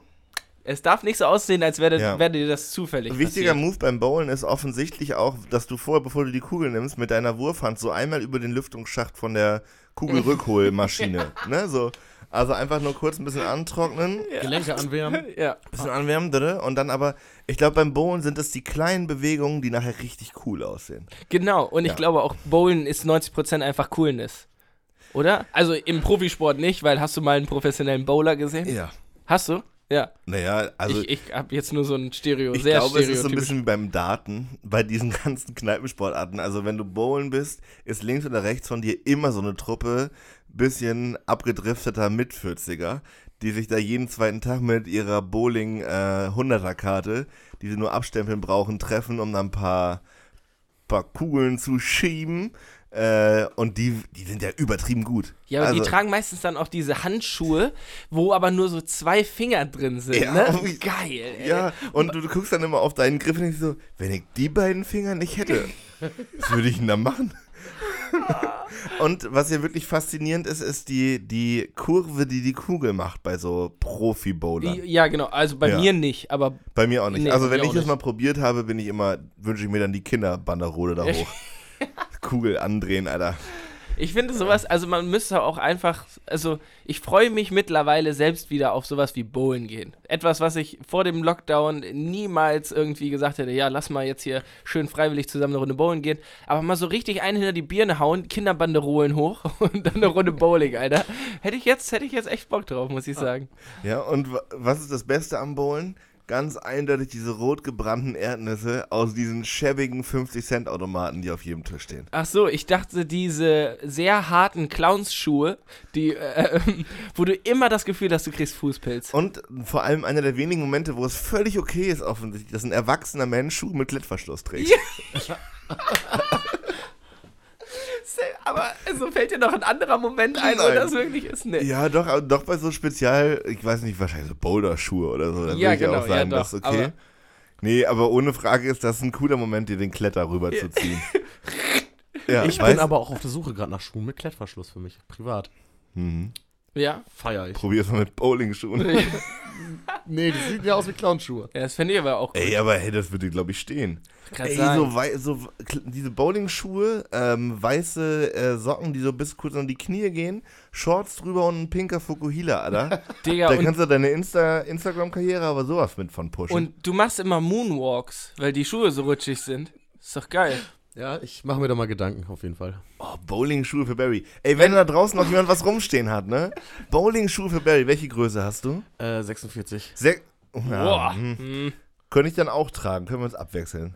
Es darf nicht so aussehen, als wäre Ja. wäre dir das zufällig. Ein wichtiger passiert. Move beim Bowlen ist offensichtlich auch, dass du vorher, bevor du die Kugel nimmst, mit deiner Wurfhand so einmal über den Lüftungsschacht von der Kugelrückholmaschine. ne? so, also einfach nur kurz ein bisschen antrocknen, Gelenke anwärmen. Ja. bisschen anwärmen, drin, und dann aber, ich glaube, beim Bowlen sind es die kleinen Bewegungen, die nachher richtig cool aussehen. Genau, und ich Ja. glaube auch, Bowlen ist 90% einfach Coolness. Oder? Also im Profisport nicht, weil hast du mal einen professionellen Bowler gesehen? Ja. Hast du? Ja. Naja, also. ich ich habe jetzt nur so ein Stereo, Ich sehr glaube, es ist so ein bisschen wie beim Daten, bei diesen ganzen Kneipensportarten. Also, wenn du bowlen bist, ist links oder rechts von dir immer so eine Truppe bisschen abgedrifteter Mit-40er, die sich da jeden zweiten Tag mit ihrer Bowling äh, 100er-Karte, die sie nur abstempeln brauchen, treffen, um dann ein paar, paar Kugeln zu schieben. Äh, und die, die sind ja übertrieben gut. Ja, aber also, die tragen meistens dann auch diese Handschuhe, wo aber nur so zwei Finger drin sind, Ja, ne? wie- Geil, ey. Ja, und du, du guckst dann immer auf deinen Griff und denkst so, wenn ich die beiden Finger nicht hätte, was würde ich denn da machen? und was ja wirklich faszinierend ist, ist die, die Kurve, die die Kugel macht bei so Profi-Bowlern. Ja, genau. Also bei Ja. mir nicht, aber Bei mir auch nicht. Nee, also wenn ich das nicht. mal probiert habe, bin ich immer, wünsche ich mir dann die Kinderbanderole da hoch. Kugel andrehen, Alter. Ich finde sowas, also man müsste auch einfach, also ich freue mich mittlerweile selbst wieder auf sowas wie Bowlen gehen. Etwas, was ich vor dem Lockdown niemals irgendwie gesagt hätte, ja, lass mal jetzt hier schön freiwillig zusammen eine Runde Bowlen gehen. Aber mal so richtig einen hinter die Birne hauen, Kinderbanderolen hoch und dann eine Runde Bowling, Alter. Hätte ich jetzt, hätte ich jetzt echt Bock drauf, muss ich sagen. Ja, und wa- was ist das Beste am Bowlen? Ganz eindeutig diese rot gebrannten Erdnüsse aus diesen schäbigen 50-Cent-Automaten, die auf jedem Tisch stehen. Ach so, ich dachte, diese sehr harten Clownsschuhe, die, äh, wo du immer das Gefühl hast, du kriegst Fußpilz. Und vor allem einer der wenigen Momente, wo es völlig okay ist, offensichtlich, dass ein erwachsener Mensch Schuhe mit Klettverschluss trägt. Aber so fällt dir noch ein anderer Moment ein, wo das wirklich ist? Nee. Ja, doch, doch bei so Spezial, ich weiß nicht, wahrscheinlich so Boulder-Schuhe oder so. Da Ja, würde ich genau, auch sagen, ja, das doch, ist okay. aber- nee, aber ohne Frage ist das ein cooler Moment, dir den Kletter rüberzuziehen. ja, Ich bin aber auch auf der Suche gerade nach Schuhen mit Klettverschluss für mich. Privat. Mhm. Ja? Feier ich. Probier's mal mit Bowling-Schuhen. Nee, die sieht ja aus wie Clownschuhe. Ja, das fände ich aber auch gut. Ey, aber hey, das würde, glaube ich, stehen. Ey, sagen. so, wei- so diese Bowling-Schuhe, ähm, weiße äh, Socken, die so bis kurz an die Knie gehen, Shorts drüber und ein pinker Fukuhila, Alter. Digga, da kannst du deine Insta Instagram-Karriere aber sowas mit von pushen. und du machst immer Moonwalks, weil die Schuhe so rutschig sind. Ist doch geil. Ja, ich mache mir da mal Gedanken, auf jeden Fall. oh, Bowling-Schuhe für Barry. Ey, wenn da draußen noch jemand was rumstehen hat, ne? Bowling-Schuhe für Barry, welche Größe hast du? Äh, 46. Sech oh, ja, Boah. hm. Hm. Könnte ich dann auch tragen, können wir uns abwechseln.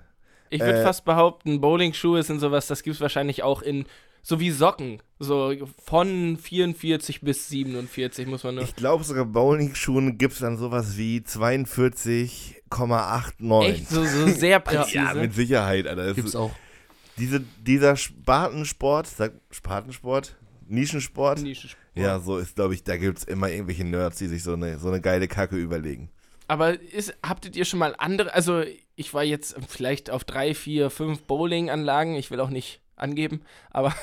Ich würde Äh, fast behaupten, Bowling-Schuhe sind sowas, das gibt es wahrscheinlich auch in, so wie Socken. So von 44 bis 47 muss man nur. Ich glaube sogar Bowling-Schuhen gibt es dann sowas wie 42,89. Echt so, so sehr präzise. Ja, mit Sicherheit, Alter. Das Gibt's auch. Diese, dieser Spartensport, sag, Spartensport? Nischensport? Nischensport. Ja, so ist, glaube ich, da gibt es immer irgendwelche Nerds, die sich so eine, so eine geile Kacke überlegen. Aber ist, habtet ihr schon mal andere, also ich war jetzt vielleicht auf drei, vier, fünf Bowling-Anlagen, ich will auch nicht angeben, aber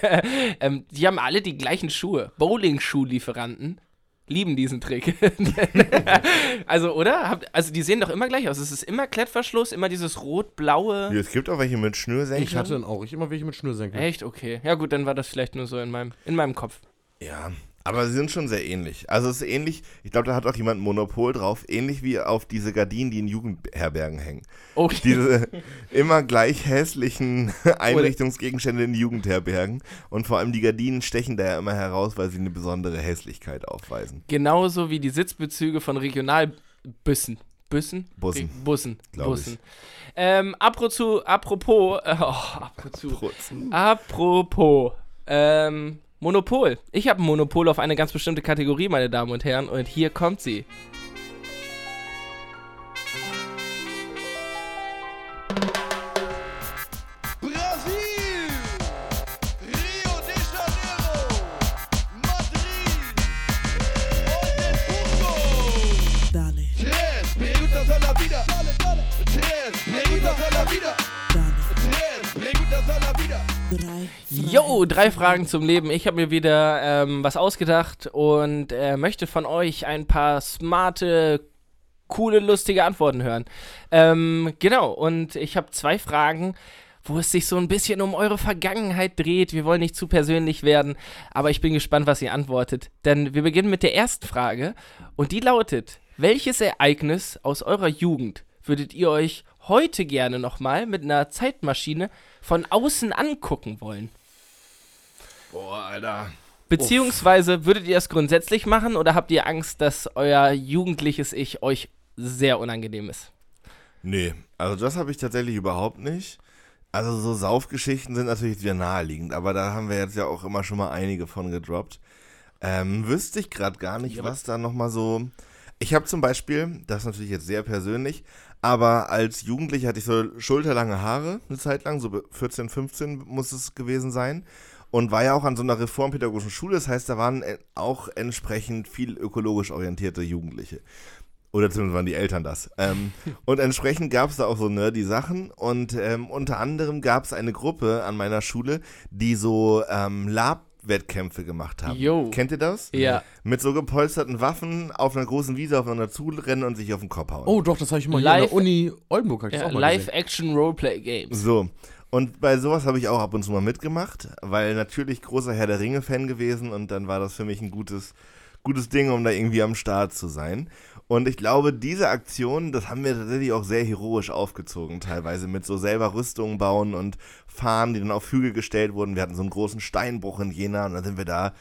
ähm, die haben alle die gleichen Schuhe. Bowling-Schuhlieferanten lieben diesen Trick. also, oder? Habt, also die sehen doch immer gleich aus. Es ist immer Klettverschluss, immer dieses rot-blaue. Ja, es gibt auch welche mit Schnürsenkeln. Ich hatte dann auch ich immer welche mit Schnürsenkeln. Echt? Okay. Ja gut, dann war das vielleicht nur so in meinem, in meinem Kopf. Ja, Aber sie sind schon sehr ähnlich. Also es ist ähnlich, ich glaube, da hat auch jemand ein Monopol drauf, ähnlich wie auf diese Gardinen, die in Jugendherbergen hängen. Okay. Diese immer gleich hässlichen Einrichtungsgegenstände in Jugendherbergen. Und vor allem die Gardinen stechen da ja immer heraus, weil sie eine besondere Hässlichkeit aufweisen. Genauso wie die Sitzbezüge von Regionalbussen. Büssen? Bussen. Bussen. Bussen. Ähm, apropos, apropos, äh, oh, apropos, apropos, ähm, Monopol. Ich habe ein Monopol auf eine ganz bestimmte Kategorie, meine Damen und Herren, und hier kommt sie. Jo, drei Fragen zum Leben. Ich habe mir wieder ähm, was ausgedacht und äh, möchte von euch ein paar smarte, coole, lustige Antworten hören. Ähm, genau, und ich habe zwei Fragen, wo es sich so ein bisschen um eure Vergangenheit dreht. Wir wollen nicht zu persönlich werden, aber ich bin gespannt, was ihr antwortet. Denn wir beginnen mit der ersten Frage und die lautet: Welches Ereignis aus eurer Jugend würdet ihr euch heute gerne nochmal mit einer Zeitmaschine von außen angucken wollen? Boah, Alter. Beziehungsweise würdet ihr es grundsätzlich machen oder habt ihr Angst, dass euer jugendliches Ich euch sehr unangenehm ist? Nee, also das habe ich tatsächlich überhaupt nicht. Also so Saufgeschichten sind natürlich wieder naheliegend, aber da haben wir jetzt ja auch immer schon mal einige von gedroppt. Ähm, wüsste ich gerade gar nicht, was da nochmal so... Ich habe zum Beispiel, das ist natürlich jetzt sehr persönlich, aber als Jugendlicher hatte ich so schulterlange Haare eine Zeit lang, so 14, 15 muss es gewesen sein. Und war ja auch an so einer reformpädagogischen Schule, das heißt, da waren äh, auch entsprechend viel ökologisch orientierte Jugendliche. Oder zumindest waren die Eltern das. Ähm, und entsprechend gab es da auch so nerdy Sachen. Und ähm, unter anderem gab es eine Gruppe an meiner Schule, die so ähm, Lab-Wettkämpfe gemacht haben. Jo. Kennt ihr das? Ja. Mit so gepolsterten Waffen auf einer großen Wiese aufeinander zurennen und sich auf den Kopf hauen. Oh, doch, das habe ich mal hier Live- an der Uni Oldenburg. Ja. Live-Action-Roleplay-Games. So. Und bei sowas habe ich auch ab und zu mal mitgemacht, weil natürlich großer Herr der Ringe-Fan gewesen und dann war das für mich ein gutes, gutes Ding, um da irgendwie am Start zu sein. Und ich glaube, diese Aktion, das haben wir tatsächlich auch sehr heroisch aufgezogen, teilweise mit so selber Rüstungen bauen und Fahnen, die dann auf Hügel gestellt wurden. Wir hatten so einen großen Steinbruch in Jena und dann sind wir da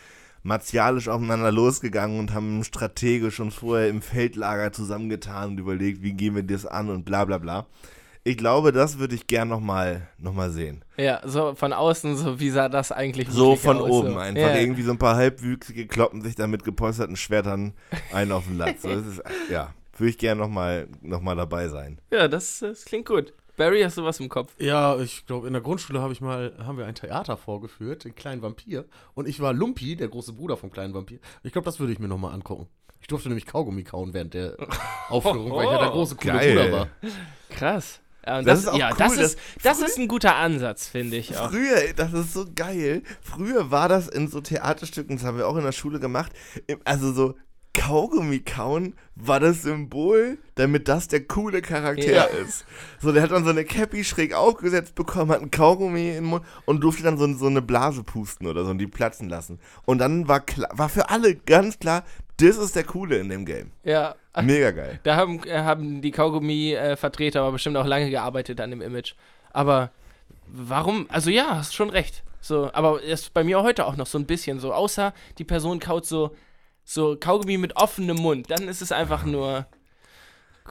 martialisch aufeinander losgegangen und haben strategisch uns vorher im Feldlager zusammengetan und überlegt, wie gehen wir das an und bla bla bla. Ich glaube, das würde ich gern nochmal noch mal sehen. Ja, so von außen, so wie sah das eigentlich So von aus, oben so. einfach. Ja. Irgendwie so ein paar Halbwüchsige kloppen sich dann mit gepolsterten Schwertern einen auf den Latz. So, das ist, ja, würde ich gern nochmal noch mal dabei sein. Ja, das, das klingt gut. Barry, hast du was im Kopf? Ja, ich glaube, in der Grundschule habe ich mal, haben wir ein Theater vorgeführt, den kleinen Vampir. Und ich war Lumpi, der große Bruder vom kleinen Vampir. Ich glaube, das würde ich mir nochmal angucken. Ich durfte nämlich Kaugummi kauen während der Aufführung, weil ich ja der große coole Geil. Bruder war. Krass. Ja, und Das das, ist auch ja, cool, das, ist, das ist ein guter Ansatz, finde ich auch. Früher, das ist so geil. Früher war das in so Theaterstücken, das haben wir auch in der Schule gemacht. Also so Kaugummi kauen war das Symbol, damit das der coole Charakter Ja. ist. So, der hat dann so eine Cappy schräg aufgesetzt bekommen, hat einen Kaugummi im Mund und durfte dann so, so eine Blase pusten oder so und die platzen lassen. Und dann war klar, war für alle ganz klar, das ist der Coole in dem Game. Ja, Mega geil. da haben, äh, haben die Kaugummi-Vertreter aber bestimmt auch lange gearbeitet an dem Image. Aber warum? Also ja, hast schon recht. So, aber ist bei mir heute auch noch so ein bisschen so. Außer die Person kaut so, so Kaugummi mit offenem Mund. Dann ist es einfach nur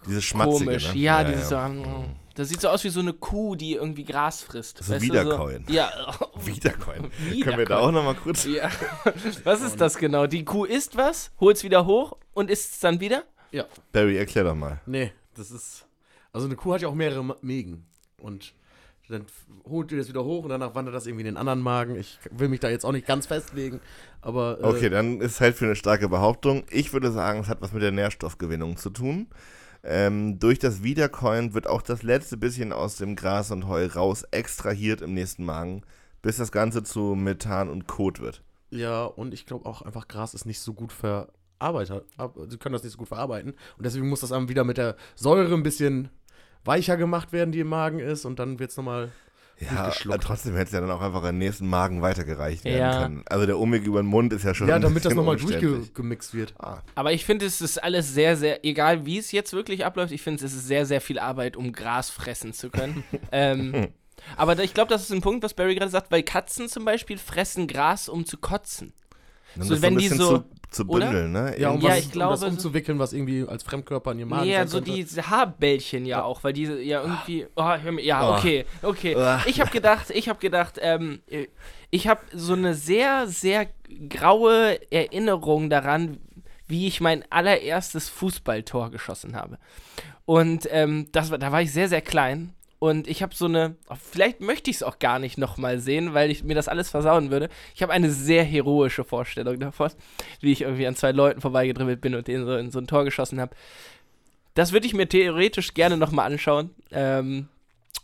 Dieses Schmatzige, komisch. ne? Ja, dieses so. mm, Das sieht so aus wie so eine Kuh, die irgendwie Gras frisst. So Wiederkäuen. Ja. Wiedercoin. Können wir Wiederkäuen. da auch nochmal kurz. ja. Was ist das genau? Die Kuh isst was, holt's wieder hoch und isst es dann wieder? Ja. Barry, erklär doch mal. Nee, das ist. Also eine Kuh hat ja auch mehrere Mägen. Und dann holt ihr das wieder hoch und danach wandert das irgendwie in den anderen Magen. Ich will mich da jetzt auch nicht ganz festlegen, aber. Äh, Okay, dann ist halt für eine starke Behauptung. Ich würde sagen, es hat was mit der Nährstoffgewinnung zu tun. Ähm, durch das Wiedercoin wird auch das letzte bisschen aus dem Gras und Heu raus extrahiert im nächsten Magen, bis das Ganze zu Methan und Kot wird. Ja, und ich glaube auch einfach, Gras ist nicht so gut verarbeitet. Ab- Sie können das nicht so gut verarbeiten. Und deswegen muss das dann wieder mit der Säure ein bisschen weicher gemacht werden, die im Magen ist. Und dann wird es nochmal Ja, geschluckt aber trotzdem hätte es ja dann auch einfach am nächsten Magen weitergereicht werden Ja. können. Also der Umweg über den Mund ist ja schon. Ja, ein damit das nochmal durchgemixt wird. Ah, Aber ich finde, es ist alles sehr, sehr, egal wie es jetzt wirklich abläuft, ich finde, es ist sehr, sehr viel Arbeit, um Gras fressen zu können. ähm, aber da- ich glaube, das ist ein Punkt, was Barry gerade sagt, weil Katzen zum Beispiel fressen Gras, um zu kotzen. um So, das wenn ein die bisschen so- zu, zu oder? bündeln, ne? Ja, um, Ja, was, ich glaube, um das umzuwickeln, was irgendwie als Fremdkörper in ihrem Magen Ja, so diese Haarbällchen ja auch, weil diese ja irgendwie. Oh, hör mir, ja, Oh. okay, okay. Ah. Ich habe gedacht, ich habe gedacht, ähm, ich habe so eine sehr, sehr graue Erinnerung daran, wie ich mein allererstes Fußballtor geschossen habe. Und ähm, das war, da war ich sehr, sehr klein. Und ich habe so eine, vielleicht möchte ich es auch gar nicht nochmal sehen, weil ich mir das alles versauen würde. Ich habe eine sehr heroische Vorstellung davon, wie ich irgendwie an zwei Leuten vorbeigedribbelt bin und denen so in so ein Tor geschossen habe. Das würde ich mir theoretisch gerne nochmal anschauen. Ähm,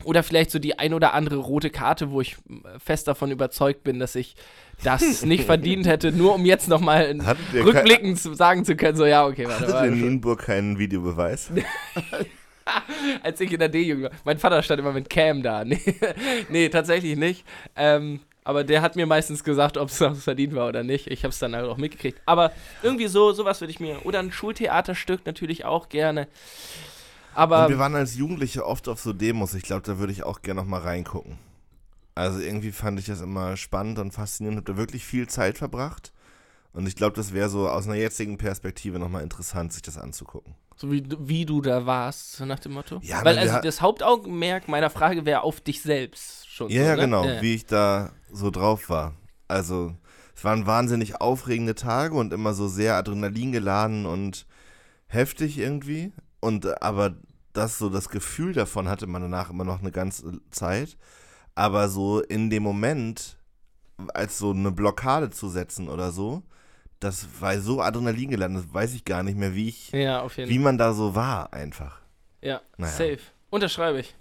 oder vielleicht so die ein oder andere rote Karte, wo ich äh, fest davon überzeugt bin, dass ich das nicht verdient hätte, nur um jetzt nochmal rückblickend zu- sagen zu können, so ja, okay, warte, warte. in Nienburg keinen Videobeweis? als ich in der D-Jugend war. Mein Vater stand immer mit Cam da. Nee, nee tatsächlich nicht. Ähm, aber der hat mir meistens gesagt, ob es verdient war oder nicht. Ich habe es dann halt auch mitgekriegt. Aber irgendwie so, sowas würde ich mir. Oder ein Schultheaterstück natürlich auch gerne. Aber Und wir waren als Jugendliche oft auf so Demos. Ich glaube, da würde ich auch gerne noch mal reingucken. Also irgendwie fand ich das immer spannend und faszinierend. Hab da wirklich viel Zeit verbracht. Und ich glaube, das wäre so aus einer jetzigen Perspektive noch mal interessant, sich das anzugucken. So wie, du- wie du da warst, so nach dem Motto. Ja, Weil weil also das Hauptaugenmerk meiner Frage wäre auf dich selbst schon. Ja, so, ja, ne? genau, Ja. wie ich da so drauf war. Also, es waren wahnsinnig aufregende Tage und immer so sehr adrenalingeladen und heftig irgendwie. Und äh, aber das so das Gefühl davon hatte man danach immer noch eine ganze Zeit. Aber so in dem Moment, als so eine Blockade zu setzen oder so, das war so adrenalingeladen, das weiß ich gar nicht mehr, wie ich, ja, wie man da so war einfach. Ja, Naja. safe. Unterschreibe ich.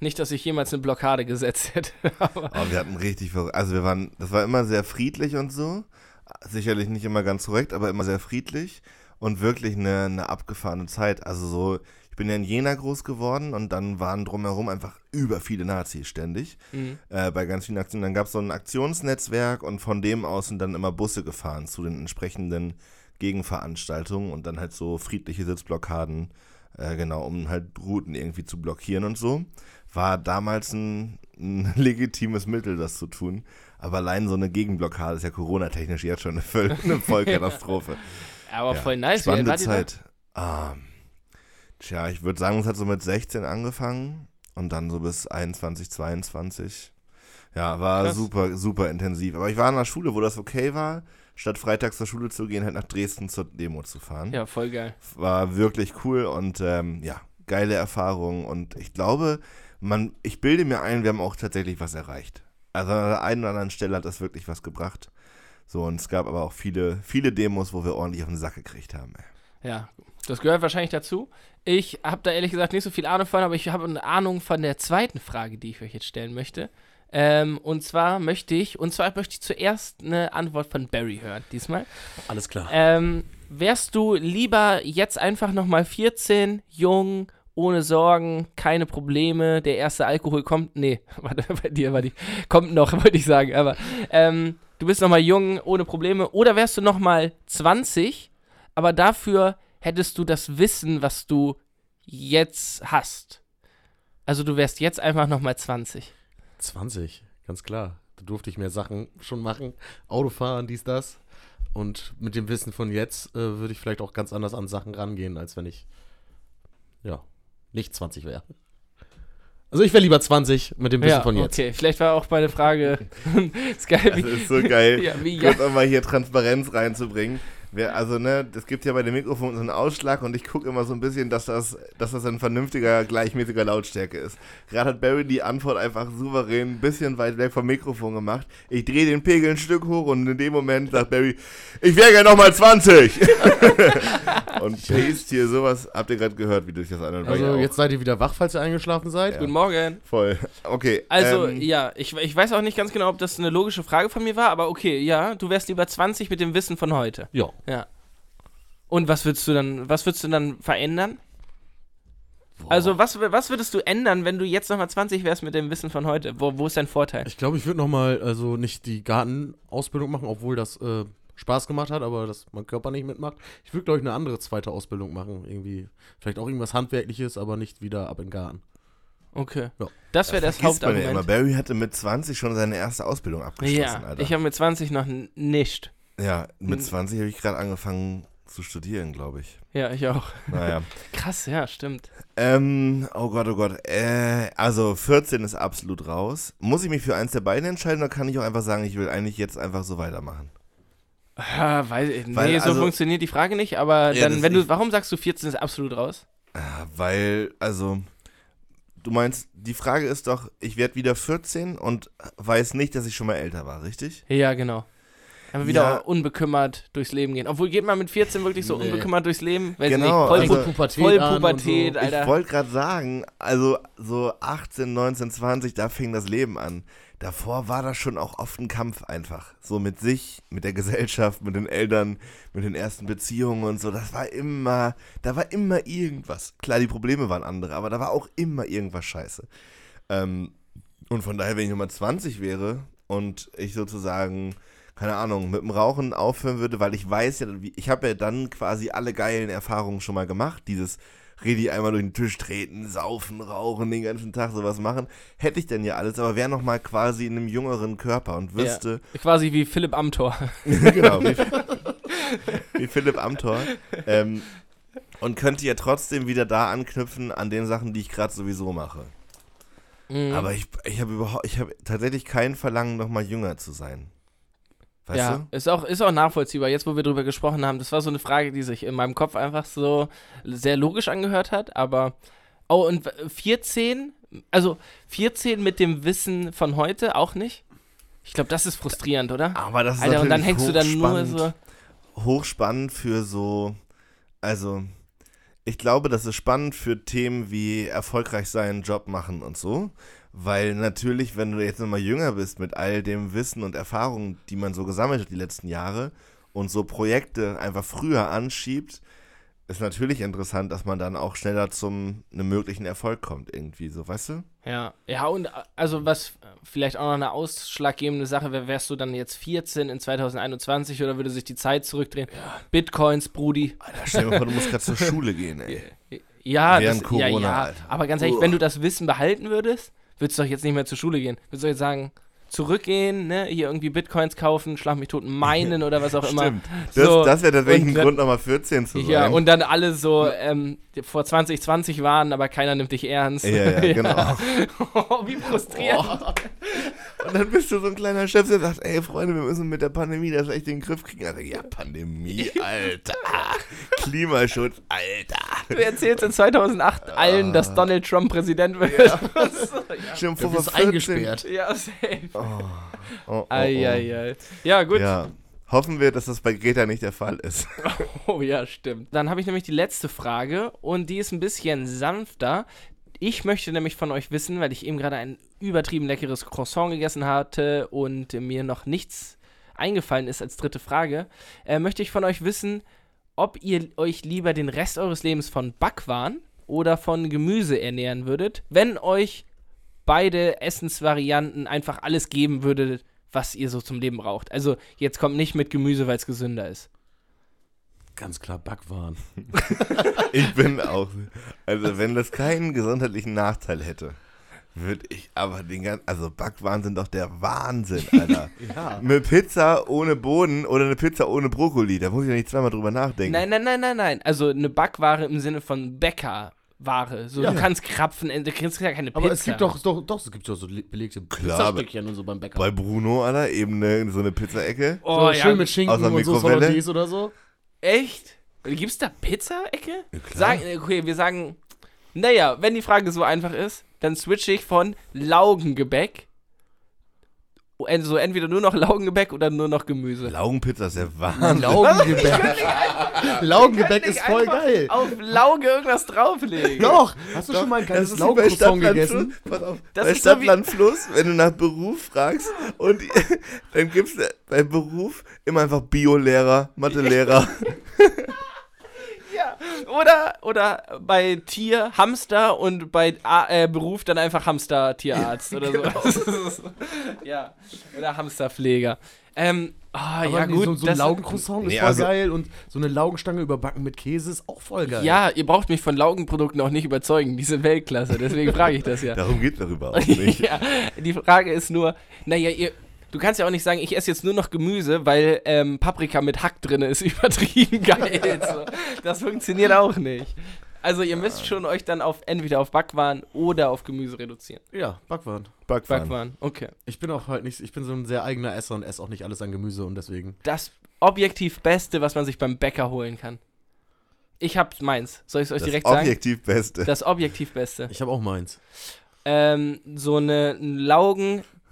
Nicht, dass ich jemals eine Blockade gesetzt hätte. aber Aber wir hatten richtig, also wir waren, das war immer sehr friedlich und so. Sicherlich nicht immer ganz korrekt, aber immer sehr friedlich und wirklich eine, eine abgefahrene Zeit. Also so, bin ja in Jena groß geworden und dann waren drumherum einfach über viele Nazis ständig. Mhm. Äh, bei ganz vielen Aktionen. Dann gab es so ein Aktionsnetzwerk und von dem aus sind dann immer Busse gefahren zu den entsprechenden Gegenveranstaltungen und dann halt so friedliche Sitzblockaden, äh, genau, um halt Routen irgendwie zu blockieren und so. War damals ein, ein legitimes Mittel, das zu tun. Aber allein so eine Gegenblockade ist ja Corona-technisch jetzt schon eine, Voll eine Vollkatastrophe. Aber Ja, voll nice. Spannende? Zeit. Ah, tja, ich würde sagen, es hat so mit 16 angefangen und dann so bis 21, 22. Ja, war Krass. super, super intensiv. Aber ich war in einer Schule, wo das okay war, statt freitags zur Schule zu gehen, halt nach Dresden zur Demo zu fahren. Ja, voll geil. War wirklich cool und ähm, ja, geile Erfahrung. Und ich glaube, man, ich bilde mir ein, wir haben auch tatsächlich was erreicht. Also an der einen oder anderen Stelle hat das wirklich was gebracht. So, und es gab aber auch viele, viele Demos, wo wir ordentlich auf den Sack gekriegt haben. Ey. Ja, das gehört wahrscheinlich dazu. Ich habe da ehrlich gesagt nicht so viel Ahnung von, aber ich habe eine Ahnung von der zweiten Frage, die ich euch jetzt stellen möchte. Ähm, und zwar möchte ich, und zwar möchte ich zuerst eine Antwort von Barry hören, diesmal. Alles klar. Ähm, wärst du lieber jetzt einfach nochmal 14, jung, ohne Sorgen, keine Probleme, der erste Alkohol kommt, nee, warte, bei dir war die, kommt noch, wollte ich sagen, aber ähm, du bist nochmal jung, ohne Probleme, oder wärst du nochmal 20, aber dafür hättest du das Wissen, was du jetzt hast. Also du wärst jetzt einfach nochmal 20. 20, ganz klar. Da durfte ich mehr Sachen schon machen. Autofahren, dies, das. Und mit dem Wissen von jetzt äh, würde ich vielleicht auch ganz anders an Sachen rangehen, als wenn ich, ja, nicht 20 wäre. Also ich wäre lieber 20 mit dem Wissen Ja, von jetzt. okay, vielleicht war auch meine Frage, ist geil, Das wie, ist so geil. Ja, wie, ja. Kurz auch mal hier Transparenz reinzubringen. Wer, also, ne, es gibt ja bei dem Mikrofon so einen Ausschlag und ich gucke immer so ein bisschen, dass das, dass das ein vernünftiger, gleichmäßiger Lautstärke ist. Gerade hat Barry die Antwort einfach souverän ein bisschen weit weg vom Mikrofon gemacht. Ich drehe den Pegel ein Stück hoch und in dem Moment sagt Barry, ich wäre gerne nochmal 20. und paste hier sowas, habt ihr gerade gehört, wie durch das andere Also jetzt seid ihr wieder wach, falls ihr eingeschlafen seid. Guten Morgen. Voll. Okay. Also, ähm, ja, ich, ich weiß auch nicht ganz genau, ob das eine logische Frage von mir war, aber okay, ja, du wärst lieber 20 mit dem Wissen von heute. Ja. Ja. Und was würdest du dann, was würdest du dann verändern? Also, was, was würdest du ändern, wenn du jetzt nochmal 20 wärst mit dem Wissen von heute? Wo, wo ist dein Vorteil? Ich glaube, ich würde nochmal, also nicht die Gartenausbildung machen, obwohl das äh, Spaß gemacht hat, aber dass mein Körper nicht mitmacht. Ich würde, glaube ich, eine andere zweite Ausbildung machen. Irgendwie, vielleicht auch irgendwas Handwerkliches, aber nicht wieder ab in den Garten. Okay. Ja. Das wäre das Vergisst man ja immer. Hauptargument. Barry hatte mit 20 schon seine erste Ausbildung abgeschlossen, Ja, Alter. ich habe mit 20 noch nicht. Ja, mit Hm. 20 habe ich gerade angefangen zu studieren, glaube ich. Ja, ich auch. Naja. Krass, ja, stimmt. ähm, oh Gott, oh Gott. Äh, also 14 ist absolut raus. Muss ich mich für eins der beiden entscheiden oder kann ich auch einfach sagen, ich will eigentlich jetzt einfach so weitermachen? Weiß ich, nee, Weil, so also- funktioniert die Frage nicht, aber Ja, dann, wenn du, warum sagst du 14 ist absolut raus? Ah, Weil, also, du meinst, die Frage ist doch, ich werde wieder 14 und weiß nicht, dass ich schon mal älter war, richtig? Ja, genau. Aber wieder Ja. unbekümmert durchs Leben gehen. Obwohl geht man mit 14 wirklich so Nee. unbekümmert durchs Leben? Weiß Genau, nicht, voll, also- Pu- Pubertät voll Pubertät, so. Alter. Ich wollte gerade sagen, also so 18, 19, 20, da fing das Leben an. Davor war das schon auch oft ein Kampf einfach. So mit sich, mit der Gesellschaft, mit den Eltern, mit den ersten Beziehungen und so. Das war immer, da war immer irgendwas. Klar, die Probleme waren andere, aber da war auch immer irgendwas scheiße. Ähm, und von daher, wenn ich Nummer 20 wäre und ich sozusagen, keine Ahnung, mit dem Rauchen aufhören würde, weil ich weiß ja, ich habe ja dann quasi alle geilen Erfahrungen schon mal gemacht. Dieses Redi einmal durch den Tisch treten, saufen, rauchen, den ganzen Tag sowas machen. Hätte ich denn ja alles, aber wäre noch mal quasi in einem jüngeren Körper und wüsste, Quasi wie Philipp Amthor. genau, wie, wie Philipp Amthor. Ähm, und könnte ja trotzdem wieder da anknüpfen an den Sachen, die ich gerade sowieso mache. Mhm. Aber ich, ich habe überhaupt, ich habe tatsächlich kein Verlangen, noch mal jünger zu sein. Weißt ja, du? ist auch, ist auch nachvollziehbar. Jetzt, wo wir drüber gesprochen haben, das war so eine Frage, die sich in meinem Kopf einfach so sehr logisch angehört hat. Aber, oh, und 14, also 14 mit dem Wissen von heute auch nicht? Ich glaube, das ist frustrierend, oder? Aber das ist Alter, und dann hängst du dann nur so. hochspannend für so, also ich glaube, das ist spannend für Themen wie erfolgreich sein, Job machen und so, weil natürlich, wenn du jetzt nochmal jünger bist mit all dem Wissen und Erfahrungen, die man so gesammelt hat die letzten Jahre und so Projekte einfach früher anschiebt, ist natürlich interessant, dass man dann auch schneller zum einem möglichen Erfolg kommt irgendwie, so, weißt du? Ja, ja, und äh, also was äh, vielleicht auch noch eine ausschlaggebende Sache wäre, wärst du dann jetzt 14 in 2021 oder würde sich die Zeit zurückdrehen? Bitcoins, Brudi. Alter, stell dir mal vor, du musst gerade zur Schule gehen, ey. Ja, Während das, ja, Corona, ja. Alter. Aber ganz ehrlich, wenn du das Wissen behalten würdest, würdest du doch jetzt nicht mehr zur Schule gehen. Würdest du jetzt sagen, zurückgehen, ne, hier irgendwie Bitcoins kaufen, schlag mich tot, meinen oder was auch immer. Stimmt. Das, So, das wäre tatsächlich ein Grund, nochmal 14 zu sein. Ja, und dann alle so ähm, vor 2020 waren, aber keiner nimmt dich ernst. Ja, ja, genau. oh, wie frustrierend. Und dann bist du so ein kleiner Chef, der sagt, ey Freunde, wir müssen mit der Pandemie das echt in den Griff kriegen. Also, ja, Pandemie, Alter. Klimaschutz, Alter. Du erzählst in 2008 allen, Ah. dass Donald Trump Präsident wird. Schon Du vor bist 14. eingesperrt. Ja, safe. Oh, oh, oh. Eieiei. Ja, gut. Ja. Hoffen wir, dass das bei Greta nicht der Fall ist. Oh ja, stimmt. Dann habe ich nämlich die letzte Frage und die ist ein bisschen sanfter. Ich möchte nämlich von euch wissen, weil ich eben gerade ein übertrieben leckeres Croissant gegessen hatte und mir noch nichts eingefallen ist als dritte Frage, äh, möchte ich von euch wissen, ob ihr euch lieber den Rest eures Lebens von Backwaren oder von Gemüse ernähren würdet, wenn euch beide Essensvarianten einfach alles geben würde, was ihr so zum Leben braucht. Also jetzt kommt nicht mit Gemüse, weil es gesünder ist. Ganz klar Backwaren. Ich bin auch. Also, wenn das keinen gesundheitlichen Nachteil hätte, würde ich aber den ganzen. Also, Backwaren sind doch der Wahnsinn, Alter. Ja. Eine Pizza ohne Boden oder eine Pizza ohne Brokkoli, da muss ich ja nicht zweimal drüber nachdenken. Nein, nein, nein, nein, nein. Also eine Backware im Sinne von Bäckerware. So, Ja. du kannst krapfen, äh, du kriegst ja keine Pizza. Aber es gibt doch, doch, doch, es gibt doch so le- belegte Klar, Pizzastückchen und so beim Bäcker. Bei Bruno, Alter, eben eine, so eine Pizzaecke. Oh, so ja. schön mit Schinken Außer und so Mikrowelle. Salondiers oder so. Echt? Gibt's da Pizza-Ecke? Ja, äh, okay, wir sagen, naja, wenn die Frage so einfach ist, dann switche ich von Laugengebäck. Also entweder nur noch Laugengebäck oder nur noch Gemüse. Laugenpizza ist der Wahnsinn. Laugengebäck. Laugengebäck ist voll geil. Auf Lauge irgendwas drauflegen. Doch. Hast du Doch, schon mal ein kleines Laugencroissant gegessen? Pass auf, Das bei ist so wie- Stadtland Fluss, wenn du nach Beruf fragst und dann gibst du bei Beruf immer einfach Biolehrer, Mathelehrer. Oder, oder bei Tier Hamster und bei A äh, Beruf dann einfach Hamster-Tierarzt oder so. ja, oder Hamsterpfleger. Ähm, ah, Aber ja nee, gut. so, so ein Laugencroissant ist Nee, voll also- geil und so eine Laugenstange überbacken mit Käse ist auch voll geil. ja, ihr braucht mich von Laugenprodukten auch nicht überzeugen. Die sind Weltklasse, deswegen frage ich das ja. Darum geht darüber auch nicht. ja, die Frage ist nur, naja, ihr, du kannst ja auch nicht sagen, ich esse jetzt nur noch Gemüse, weil ähm, Paprika mit Hack drin ist übertrieben geil. so. Das funktioniert auch nicht. Also ihr müsst schon euch dann auf entweder auf Backwaren oder auf Gemüse reduzieren. Ja, Backwaren. Backwaren. Backwaren, okay. Ich bin auch halt nicht, ich bin so ein sehr eigener Esser und esse auch nicht alles an Gemüse und deswegen. Das objektiv Beste, was man sich beim Bäcker holen kann. Ich hab meins. Soll ich es euch Das direkt sagen? objektiv Beste. Das objektiv Beste. Ich habe auch meins. ähm, so eine ein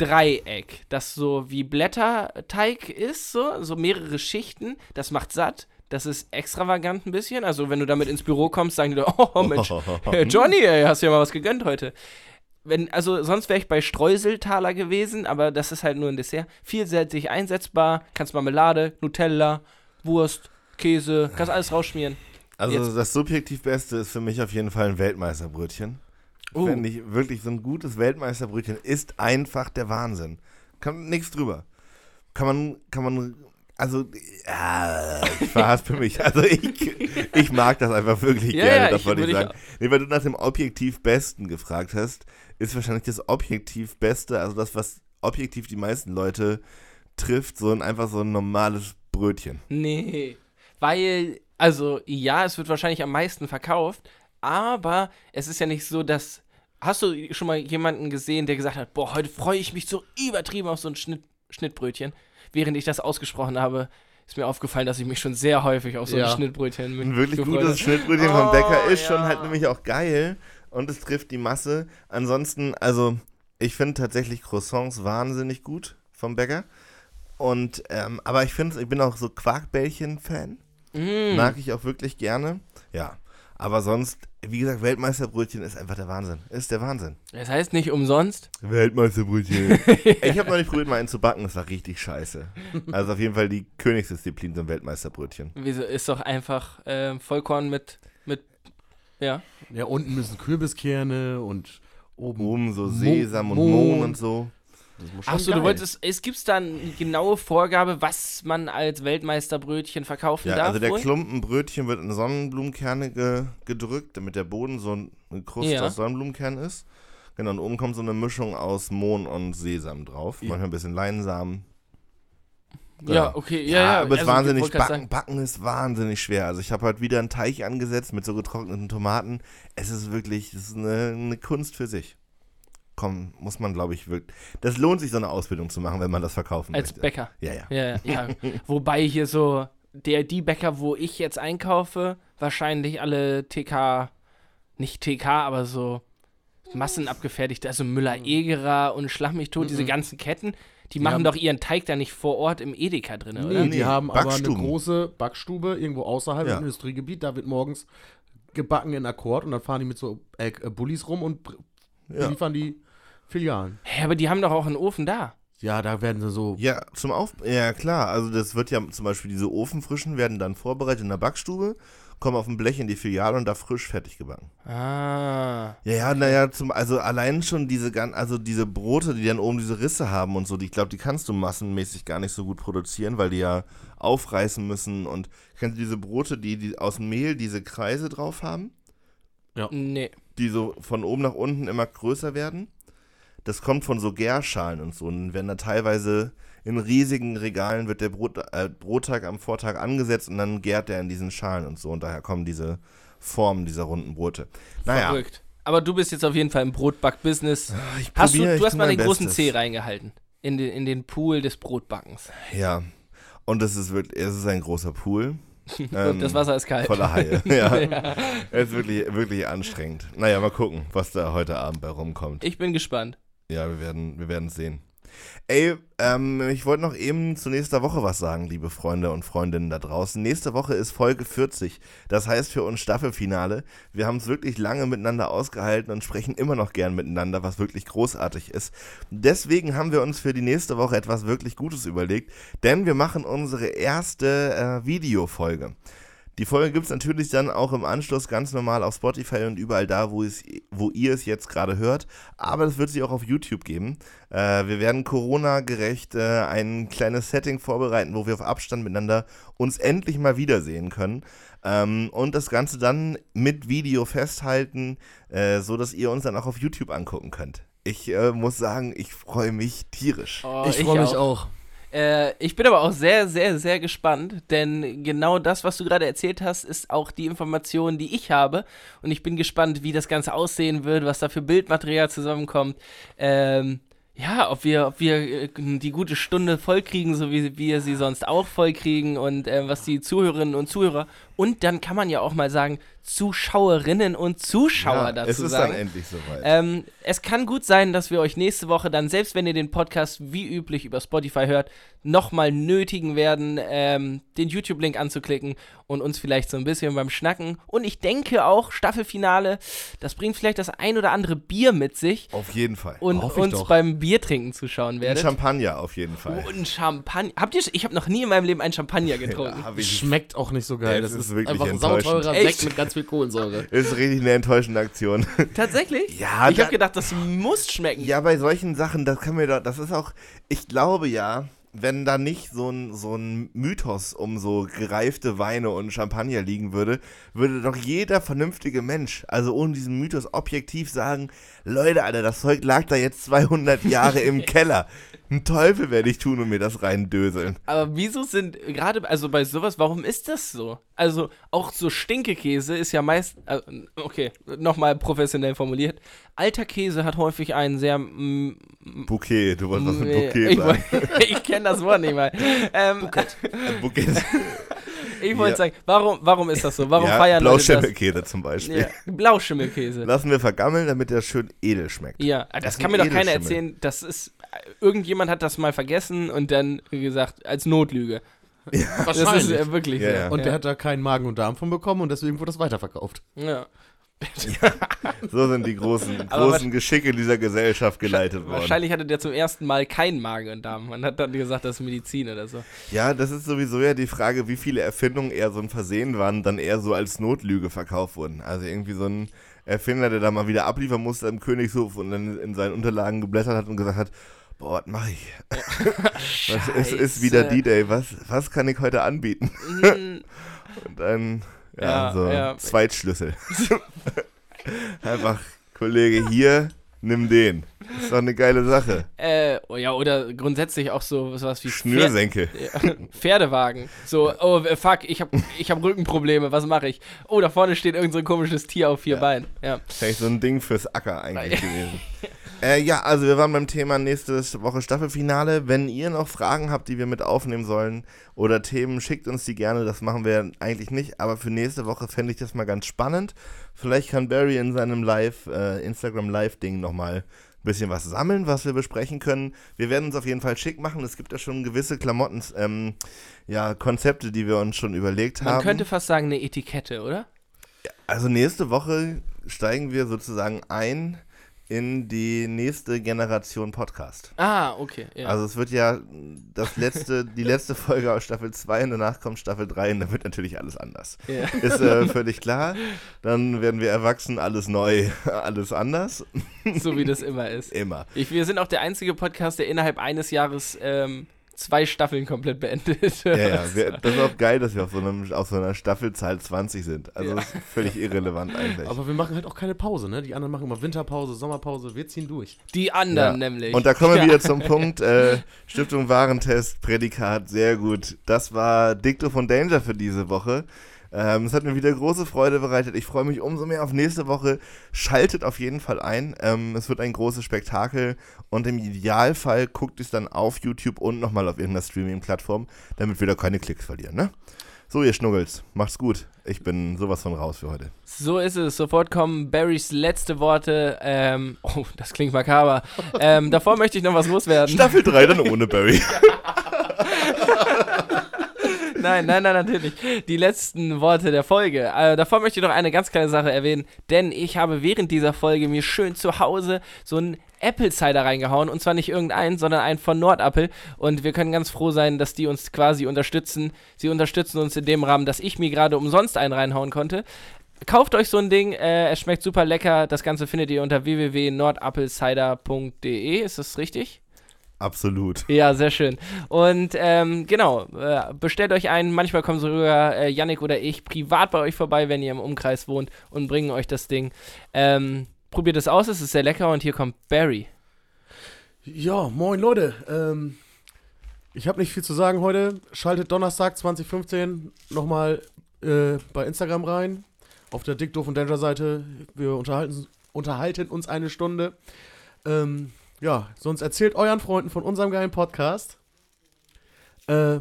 Laugendreieck, das so wie Blätterteig ist, so, so mehrere Schichten. Das macht satt. Das ist extravagant ein bisschen. Also, wenn du damit ins Büro kommst, sagen die Leute, oh Mensch, Johnny, ey, hast ja mal was gegönnt heute. Wenn, also, sonst wäre ich bei Streuseltaler gewesen, aber das ist halt nur ein Dessert. Vielseitig einsetzbar, kannst Marmelade, Nutella, Wurst, Käse, kannst alles rausschmieren. Also Jetzt- das subjektiv Beste ist für mich auf jeden Fall ein Weltmeisterbrötchen. Oh. Finde ich wirklich so ein gutes Weltmeisterbrötchen ist einfach der Wahnsinn. Kann nichts drüber. Kann man, kann man, also, ja, ich verhaspel mich. Also ich, ich mag das einfach wirklich Ja, gerne, ja, das wollte ich würde ich sagen. Nee, weil du nach dem objektiv Besten gefragt hast, ist wahrscheinlich das objektiv Beste, also das, was objektiv die meisten Leute trifft, so ein einfach so ein normales Brötchen. Nee. Weil, also ja, es wird wahrscheinlich am meisten verkauft, aber es ist ja nicht so, dass. Hast du schon mal jemanden gesehen, der gesagt hat, boah, heute freue ich mich so übertrieben auf so ein Schnitt, Schnittbrötchen? Während ich das ausgesprochen habe, ist mir aufgefallen, dass ich mich schon sehr häufig auf so ein Ja. Schnittbrötchen Ein wirklich gutes. Schnittbrötchen vom Bäcker Oh, ist schon ja. halt nämlich auch geil und es trifft die Masse. Ansonsten, also ich finde tatsächlich Croissants wahnsinnig gut vom Bäcker. Und, ähm, aber ich finde, ich bin auch so Quarkbällchen-Fan. Mm. Mag ich auch wirklich gerne. Ja. Aber sonst, wie gesagt, Weltmeisterbrötchen ist einfach der Wahnsinn. Ist der Wahnsinn. Das heißt nicht umsonst. Weltmeisterbrötchen. ich habe noch nicht probiert, mal einen zu backen. Das war richtig scheiße. Also auf jeden Fall die Königsdisziplin sind Weltmeisterbrötchen. Wieso ist doch einfach äh, Vollkorn mit, mit, ja. Ja, unten müssen Kürbiskerne und oben. Oben so Mo- Sesam und Mohn. Mohn und so. Achso, du wolltest, es gibt da eine genaue Vorgabe, was man als Weltmeisterbrötchen verkaufen Ja, darf? also der wohl? Klumpen Brötchen wird in Sonnenblumenkerne ge gedrückt, damit der Boden so ein- eine Kruste Ja. aus Sonnenblumenkern ist. Genau, und oben kommt so eine Mischung aus Mohn und Sesam drauf. Ja. Manchmal ein bisschen Leinsamen. Ja, okay, ja, ja. aber es also, wahnsinnig, backen, backen ist wahnsinnig schwer. Also ich habe halt wieder einen Teig angesetzt mit so getrockneten Tomaten. Es ist wirklich, es ist eine, eine Kunst für sich. Komm, muss man glaube ich wirklich. Das lohnt sich so eine Ausbildung zu machen, wenn man das verkaufen Als möchte. Bäcker. Ja, ja. Ja, ja. Wobei hier so, der, die Bäcker, wo ich jetzt einkaufe, wahrscheinlich alle TK, nicht TK, aber so massenabgefertigt, also Müller-Egerer und Schlag mich tot, diese ganzen Ketten, die, machen haben- doch ihren Teig da nicht vor Ort im Edeka drin, Nee, oder? Nee, die haben aber eine große Backstube irgendwo außerhalb Ja. im Industriegebiet. Da wird morgens gebacken in Akkord und dann fahren die mit so äh, Bullis rum und Ja. liefern die Filialen. Hä, aber die haben doch auch einen Ofen da. Ja, da werden sie so. Ja, zum Auf ja klar, also das wird ja zum Beispiel diese Ofenfrischen werden dann vorbereitet in der Backstube, kommen auf ein Blech in die Filiale und da frisch fertig gebacken. Ah. Ja, ja, naja, zum, also allein schon diese gan- also diese Brote, die dann oben diese Risse haben und so, die, ich glaube, die kannst du massenmäßig gar nicht so gut produzieren, weil die ja aufreißen müssen und kennst du diese Brote, die, die aus dem Mehl diese Kreise drauf haben, Nee. die so von oben nach unten immer größer werden? Das kommt von so Gärschalen und so und werden da teilweise in riesigen Regalen wird der Brot, äh, Brotteig am Vortag angesetzt und dann gärt der in diesen Schalen und so und daher kommen diese Formen dieser runden Brote. Naja, Verrückt. Aber du bist jetzt auf jeden Fall im Brotback-Business. ich Hast probier, du, du hast mal den großen Bestes. C reingehalten. In den, in den Pool des Brotbackens. Ja. Und es ist wirklich, es ist ein großer Pool. Ähm, das Wasser ist kalt. Voller Haie. ja. Es ist wirklich, wirklich anstrengend. Naja, mal gucken, was da heute Abend bei rumkommt. Ich bin gespannt. Ja, wir werden, wir werden sehen. Ey, ähm, ich wollte noch eben zu nächster Woche was sagen, liebe Freunde und Freundinnen da draußen. Nächste Woche ist Folge 40. Das heißt für uns Staffelfinale. Wir haben es wirklich lange miteinander ausgehalten und sprechen immer noch gern miteinander, was wirklich großartig ist. Deswegen haben wir uns für die nächste Woche etwas wirklich Gutes überlegt, denn wir machen unsere erste äh, Videofolge. Die Folge gibt es natürlich dann auch im Anschluss ganz normal auf Spotify und überall da, wo, es, wo ihr es jetzt gerade hört. Aber das wird sie auch auf YouTube geben. Äh, wir werden Corona-gerecht äh, ein kleines Setting vorbereiten, wo wir auf Abstand miteinander uns endlich mal wiedersehen können. Ähm, und das Ganze dann mit Video festhalten, äh, so dass ihr uns dann auch auf YouTube angucken könnt. Ich äh, muss sagen, ich freue mich tierisch. Oh, ich freue mich auch. Äh, ich bin aber auch sehr, sehr, sehr gespannt, denn genau das, was du gerade erzählt hast, ist auch die Information, die ich habe. Und ich bin gespannt, wie das Ganze aussehen wird, was da für Bildmaterial zusammenkommt. Ähm, ja, ob wir, ob wir äh, die gute Stunde vollkriegen, so wie wir sie sonst auch vollkriegen und äh, was die Zuhörerinnen und Zuhörer und dann kann man ja auch mal sagen, Zuschauerinnen und Zuschauer Ja, dazu es ist sagen. dann endlich soweit. Ähm, es kann gut sein, dass wir euch nächste Woche dann, selbst wenn ihr den Podcast wie üblich über Spotify hört, nochmal nötigen werden, ähm, den YouTube-Link anzuklicken und uns vielleicht so ein bisschen beim Schnacken. Und ich denke auch, Staffelfinale, das bringt vielleicht das ein oder andere Bier mit sich auf jeden Fall. und Hoffe ich uns doch. beim Biertrinken zuschauen Ein werdet. Champagner auf jeden Fall. Und Champagner. Habt ihr, ich habe noch nie in meinem Leben einen Champagner getrunken. Ja, Schmeckt auch nicht so geil. Das ist ist, wirklich einfach ein sauteurer? Sekt mit ganz viel Kohlensäure. ist richtig eine enttäuschende Aktion. Tatsächlich? Ja, Ich habe gedacht, das muss schmecken. Ja, bei solchen Sachen, das kann mir doch, das ist auch, ich glaube ja, wenn da nicht so ein, so ein Mythos um so gereifte Weine und Champagner liegen würde, würde doch jeder vernünftige Mensch, also ohne diesen Mythos objektiv sagen, Leute, Alter, das Zeug lag da jetzt 200 Jahre im Keller. Ein Teufel werde ich tun und mir das reindöseln. Aber wieso sind gerade, also bei sowas, warum ist das so? Also auch so Stinkekäse ist ja meist, äh, okay, nochmal professionell formuliert. Alter Käse hat häufig einen sehr, mm, Bouquet, du wolltest was mit Bouquet ich, sagen. ich kenne das Wort nicht mal. Ähm, Bouquet. ich wollte Ja. sagen, warum, warum ist das so? Warum ja, feiern Leute das? Blauschimmelkäse zum Beispiel. Ja, Blauschimmelkäse. Lassen wir vergammeln, damit der schön edel schmeckt. Ja, das, Das kann mir doch keiner erzählen. Das ist, irgendjemand hat das mal vergessen und dann gesagt, als Notlüge. Das ist Wahrscheinlich. äh, wirklich Ja, ja. und der hat da keinen Magen und Darm von bekommen und deswegen wurde das weiterverkauft. ja. So sind die großen, großen Geschicke dieser Gesellschaft geleitet worden. Wahrscheinlich hatte der zum ersten Mal keinen Magen und Darm. Man hat dann gesagt, das ist Medizin oder so. Ja, das ist sowieso ja die Frage, wie viele Erfindungen eher so ein Versehen waren, dann eher so als Notlüge verkauft wurden. Also irgendwie so ein Erfinder, der da mal wieder abliefern musste im Königshof und dann in seinen Unterlagen geblättert hat und gesagt hat, boah, was mache ich? Was ist, ist wieder. D-Day, was, was kann ich heute anbieten? Mm, Und dann, ja, Ja, so ja. Zweitschlüssel. Einfach, Kollege, hier, nimm den. Ist doch eine geile Sache. äh, oh ja, oder grundsätzlich auch so was wie Schnürsenkel. Ja, Pferdewagen. So, oh fuck, ich hab, ich hab Rückenprobleme, was mache ich? Oh, da vorne steht irgend so ein komisches Tier auf vier Beinen. Ja. Vielleicht so ein Ding fürs Acker eigentlich gewesen. Äh, ja, also wir waren beim Thema nächste Woche Staffelfinale. Wenn ihr noch Fragen habt, die wir mit aufnehmen sollen oder Themen, schickt uns die gerne. Das machen wir eigentlich nicht, aber für nächste Woche fände ich das mal ganz spannend. Vielleicht kann Barry in seinem Live, äh, Instagram Live-Ding nochmal ein bisschen was sammeln, was wir besprechen können. Wir werden uns auf jeden Fall schick machen. Es gibt ja schon gewisse Klamotten, ähm, ja, Konzepte, die wir uns schon überlegt Man haben. könnte fast sagen, eine Etikette, oder? Also nächste Woche steigen wir sozusagen ein in die nächste Generation Podcast. Ah, okay. Ja. Also es wird ja das letzte, die letzte Folge aus Staffel 2 und danach kommt Staffel 3 und dann wird natürlich alles anders. ja. Ist äh, völlig klar. Dann werden wir erwachsen, alles neu, alles anders. so wie das immer ist. Immer. Ich, wir sind auch der einzige Podcast, der innerhalb eines Jahres ähm, zwei Staffeln komplett beendet. Ja, ja. Wir, das ist auch geil, dass wir auf so, einem, auf so einer Staffelzahl 20 sind. Also das ist völlig irrelevant eigentlich. Aber wir machen halt auch keine Pause, ne? Die anderen machen immer Winterpause, Sommerpause, wir ziehen durch. Die anderen Ja. nämlich. Und da kommen wir Ja. wieder zum Punkt, äh, Stiftung Warentest, Prädikat, sehr gut. Das war Dicto von Danger für diese Woche. Ähm, es hat mir wieder große Freude bereitet. Ich freue mich umso mehr auf nächste Woche. Schaltet auf jeden Fall ein. Ähm, es wird ein großes Spektakel und im Idealfall guckt es dann auf YouTube und nochmal auf irgendeiner Streaming-Plattform, damit wir da keine Klicks verlieren, ne? So, ihr Schnuggels, macht's gut. Ich bin sowas von raus für heute. So ist es. Sofort kommen Barrys letzte Worte. Ähm, oh, das klingt makaber. ähm, davor möchte ich noch was loswerden. Staffel 3 dann ohne Barry. Nein, nein, nein, natürlich. Die letzten Worte der Folge. Äh, davor möchte ich noch eine ganz kleine Sache erwähnen, denn ich habe während dieser Folge mir schön zu Hause so einen Apple Cider reingehauen und zwar nicht irgendeinen, sondern einen von Nordapple und wir können ganz froh sein, dass die uns quasi unterstützen. Sie unterstützen uns in dem Rahmen, dass ich mir gerade umsonst einen reinhauen konnte. Kauft euch so ein Ding, äh, es schmeckt super lecker. Das Ganze findet ihr unter www.nordapplecider.de. Ist das richtig? Absolut. Ja, sehr schön. Und ähm, genau, äh, bestellt euch einen. Manchmal kommen sogar äh, Yannick oder ich privat bei euch vorbei, wenn ihr im Umkreis wohnt und bringen euch das Ding. Ähm, probiert es aus, es ist sehr lecker und hier kommt Barry. Ja, moin Leute. Ähm, ich habe nicht viel zu sagen heute. Schaltet Donnerstag 2015 nochmal äh, bei Instagram rein. Auf der Dick Doof und Danger Seite. Wir unterhalten, unterhalten uns eine Stunde. Ähm, ja, sonst erzählt euren Freunden von unserem geilen Podcast. Äh,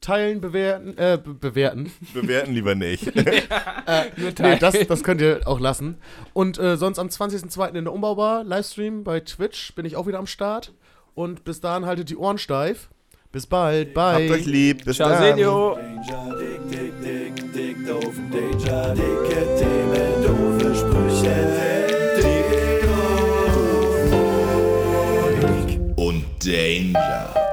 teilen, bewerten, äh, be bewerten. Bewerten lieber nicht. Nur Nee, das, das könnt ihr auch lassen. Und äh, sonst am 20.02. in der Umbaubar, Livestream bei Twitch, bin ich auch wieder am Start. Und bis dahin haltet die Ohren steif. Bis bald, bye. Habt euch lieb. Bis Ciao, dann. Senio. Danger, dick, dick, dick, dick, doof und Danger, dicke Themen, doofe Sprüche, Danger.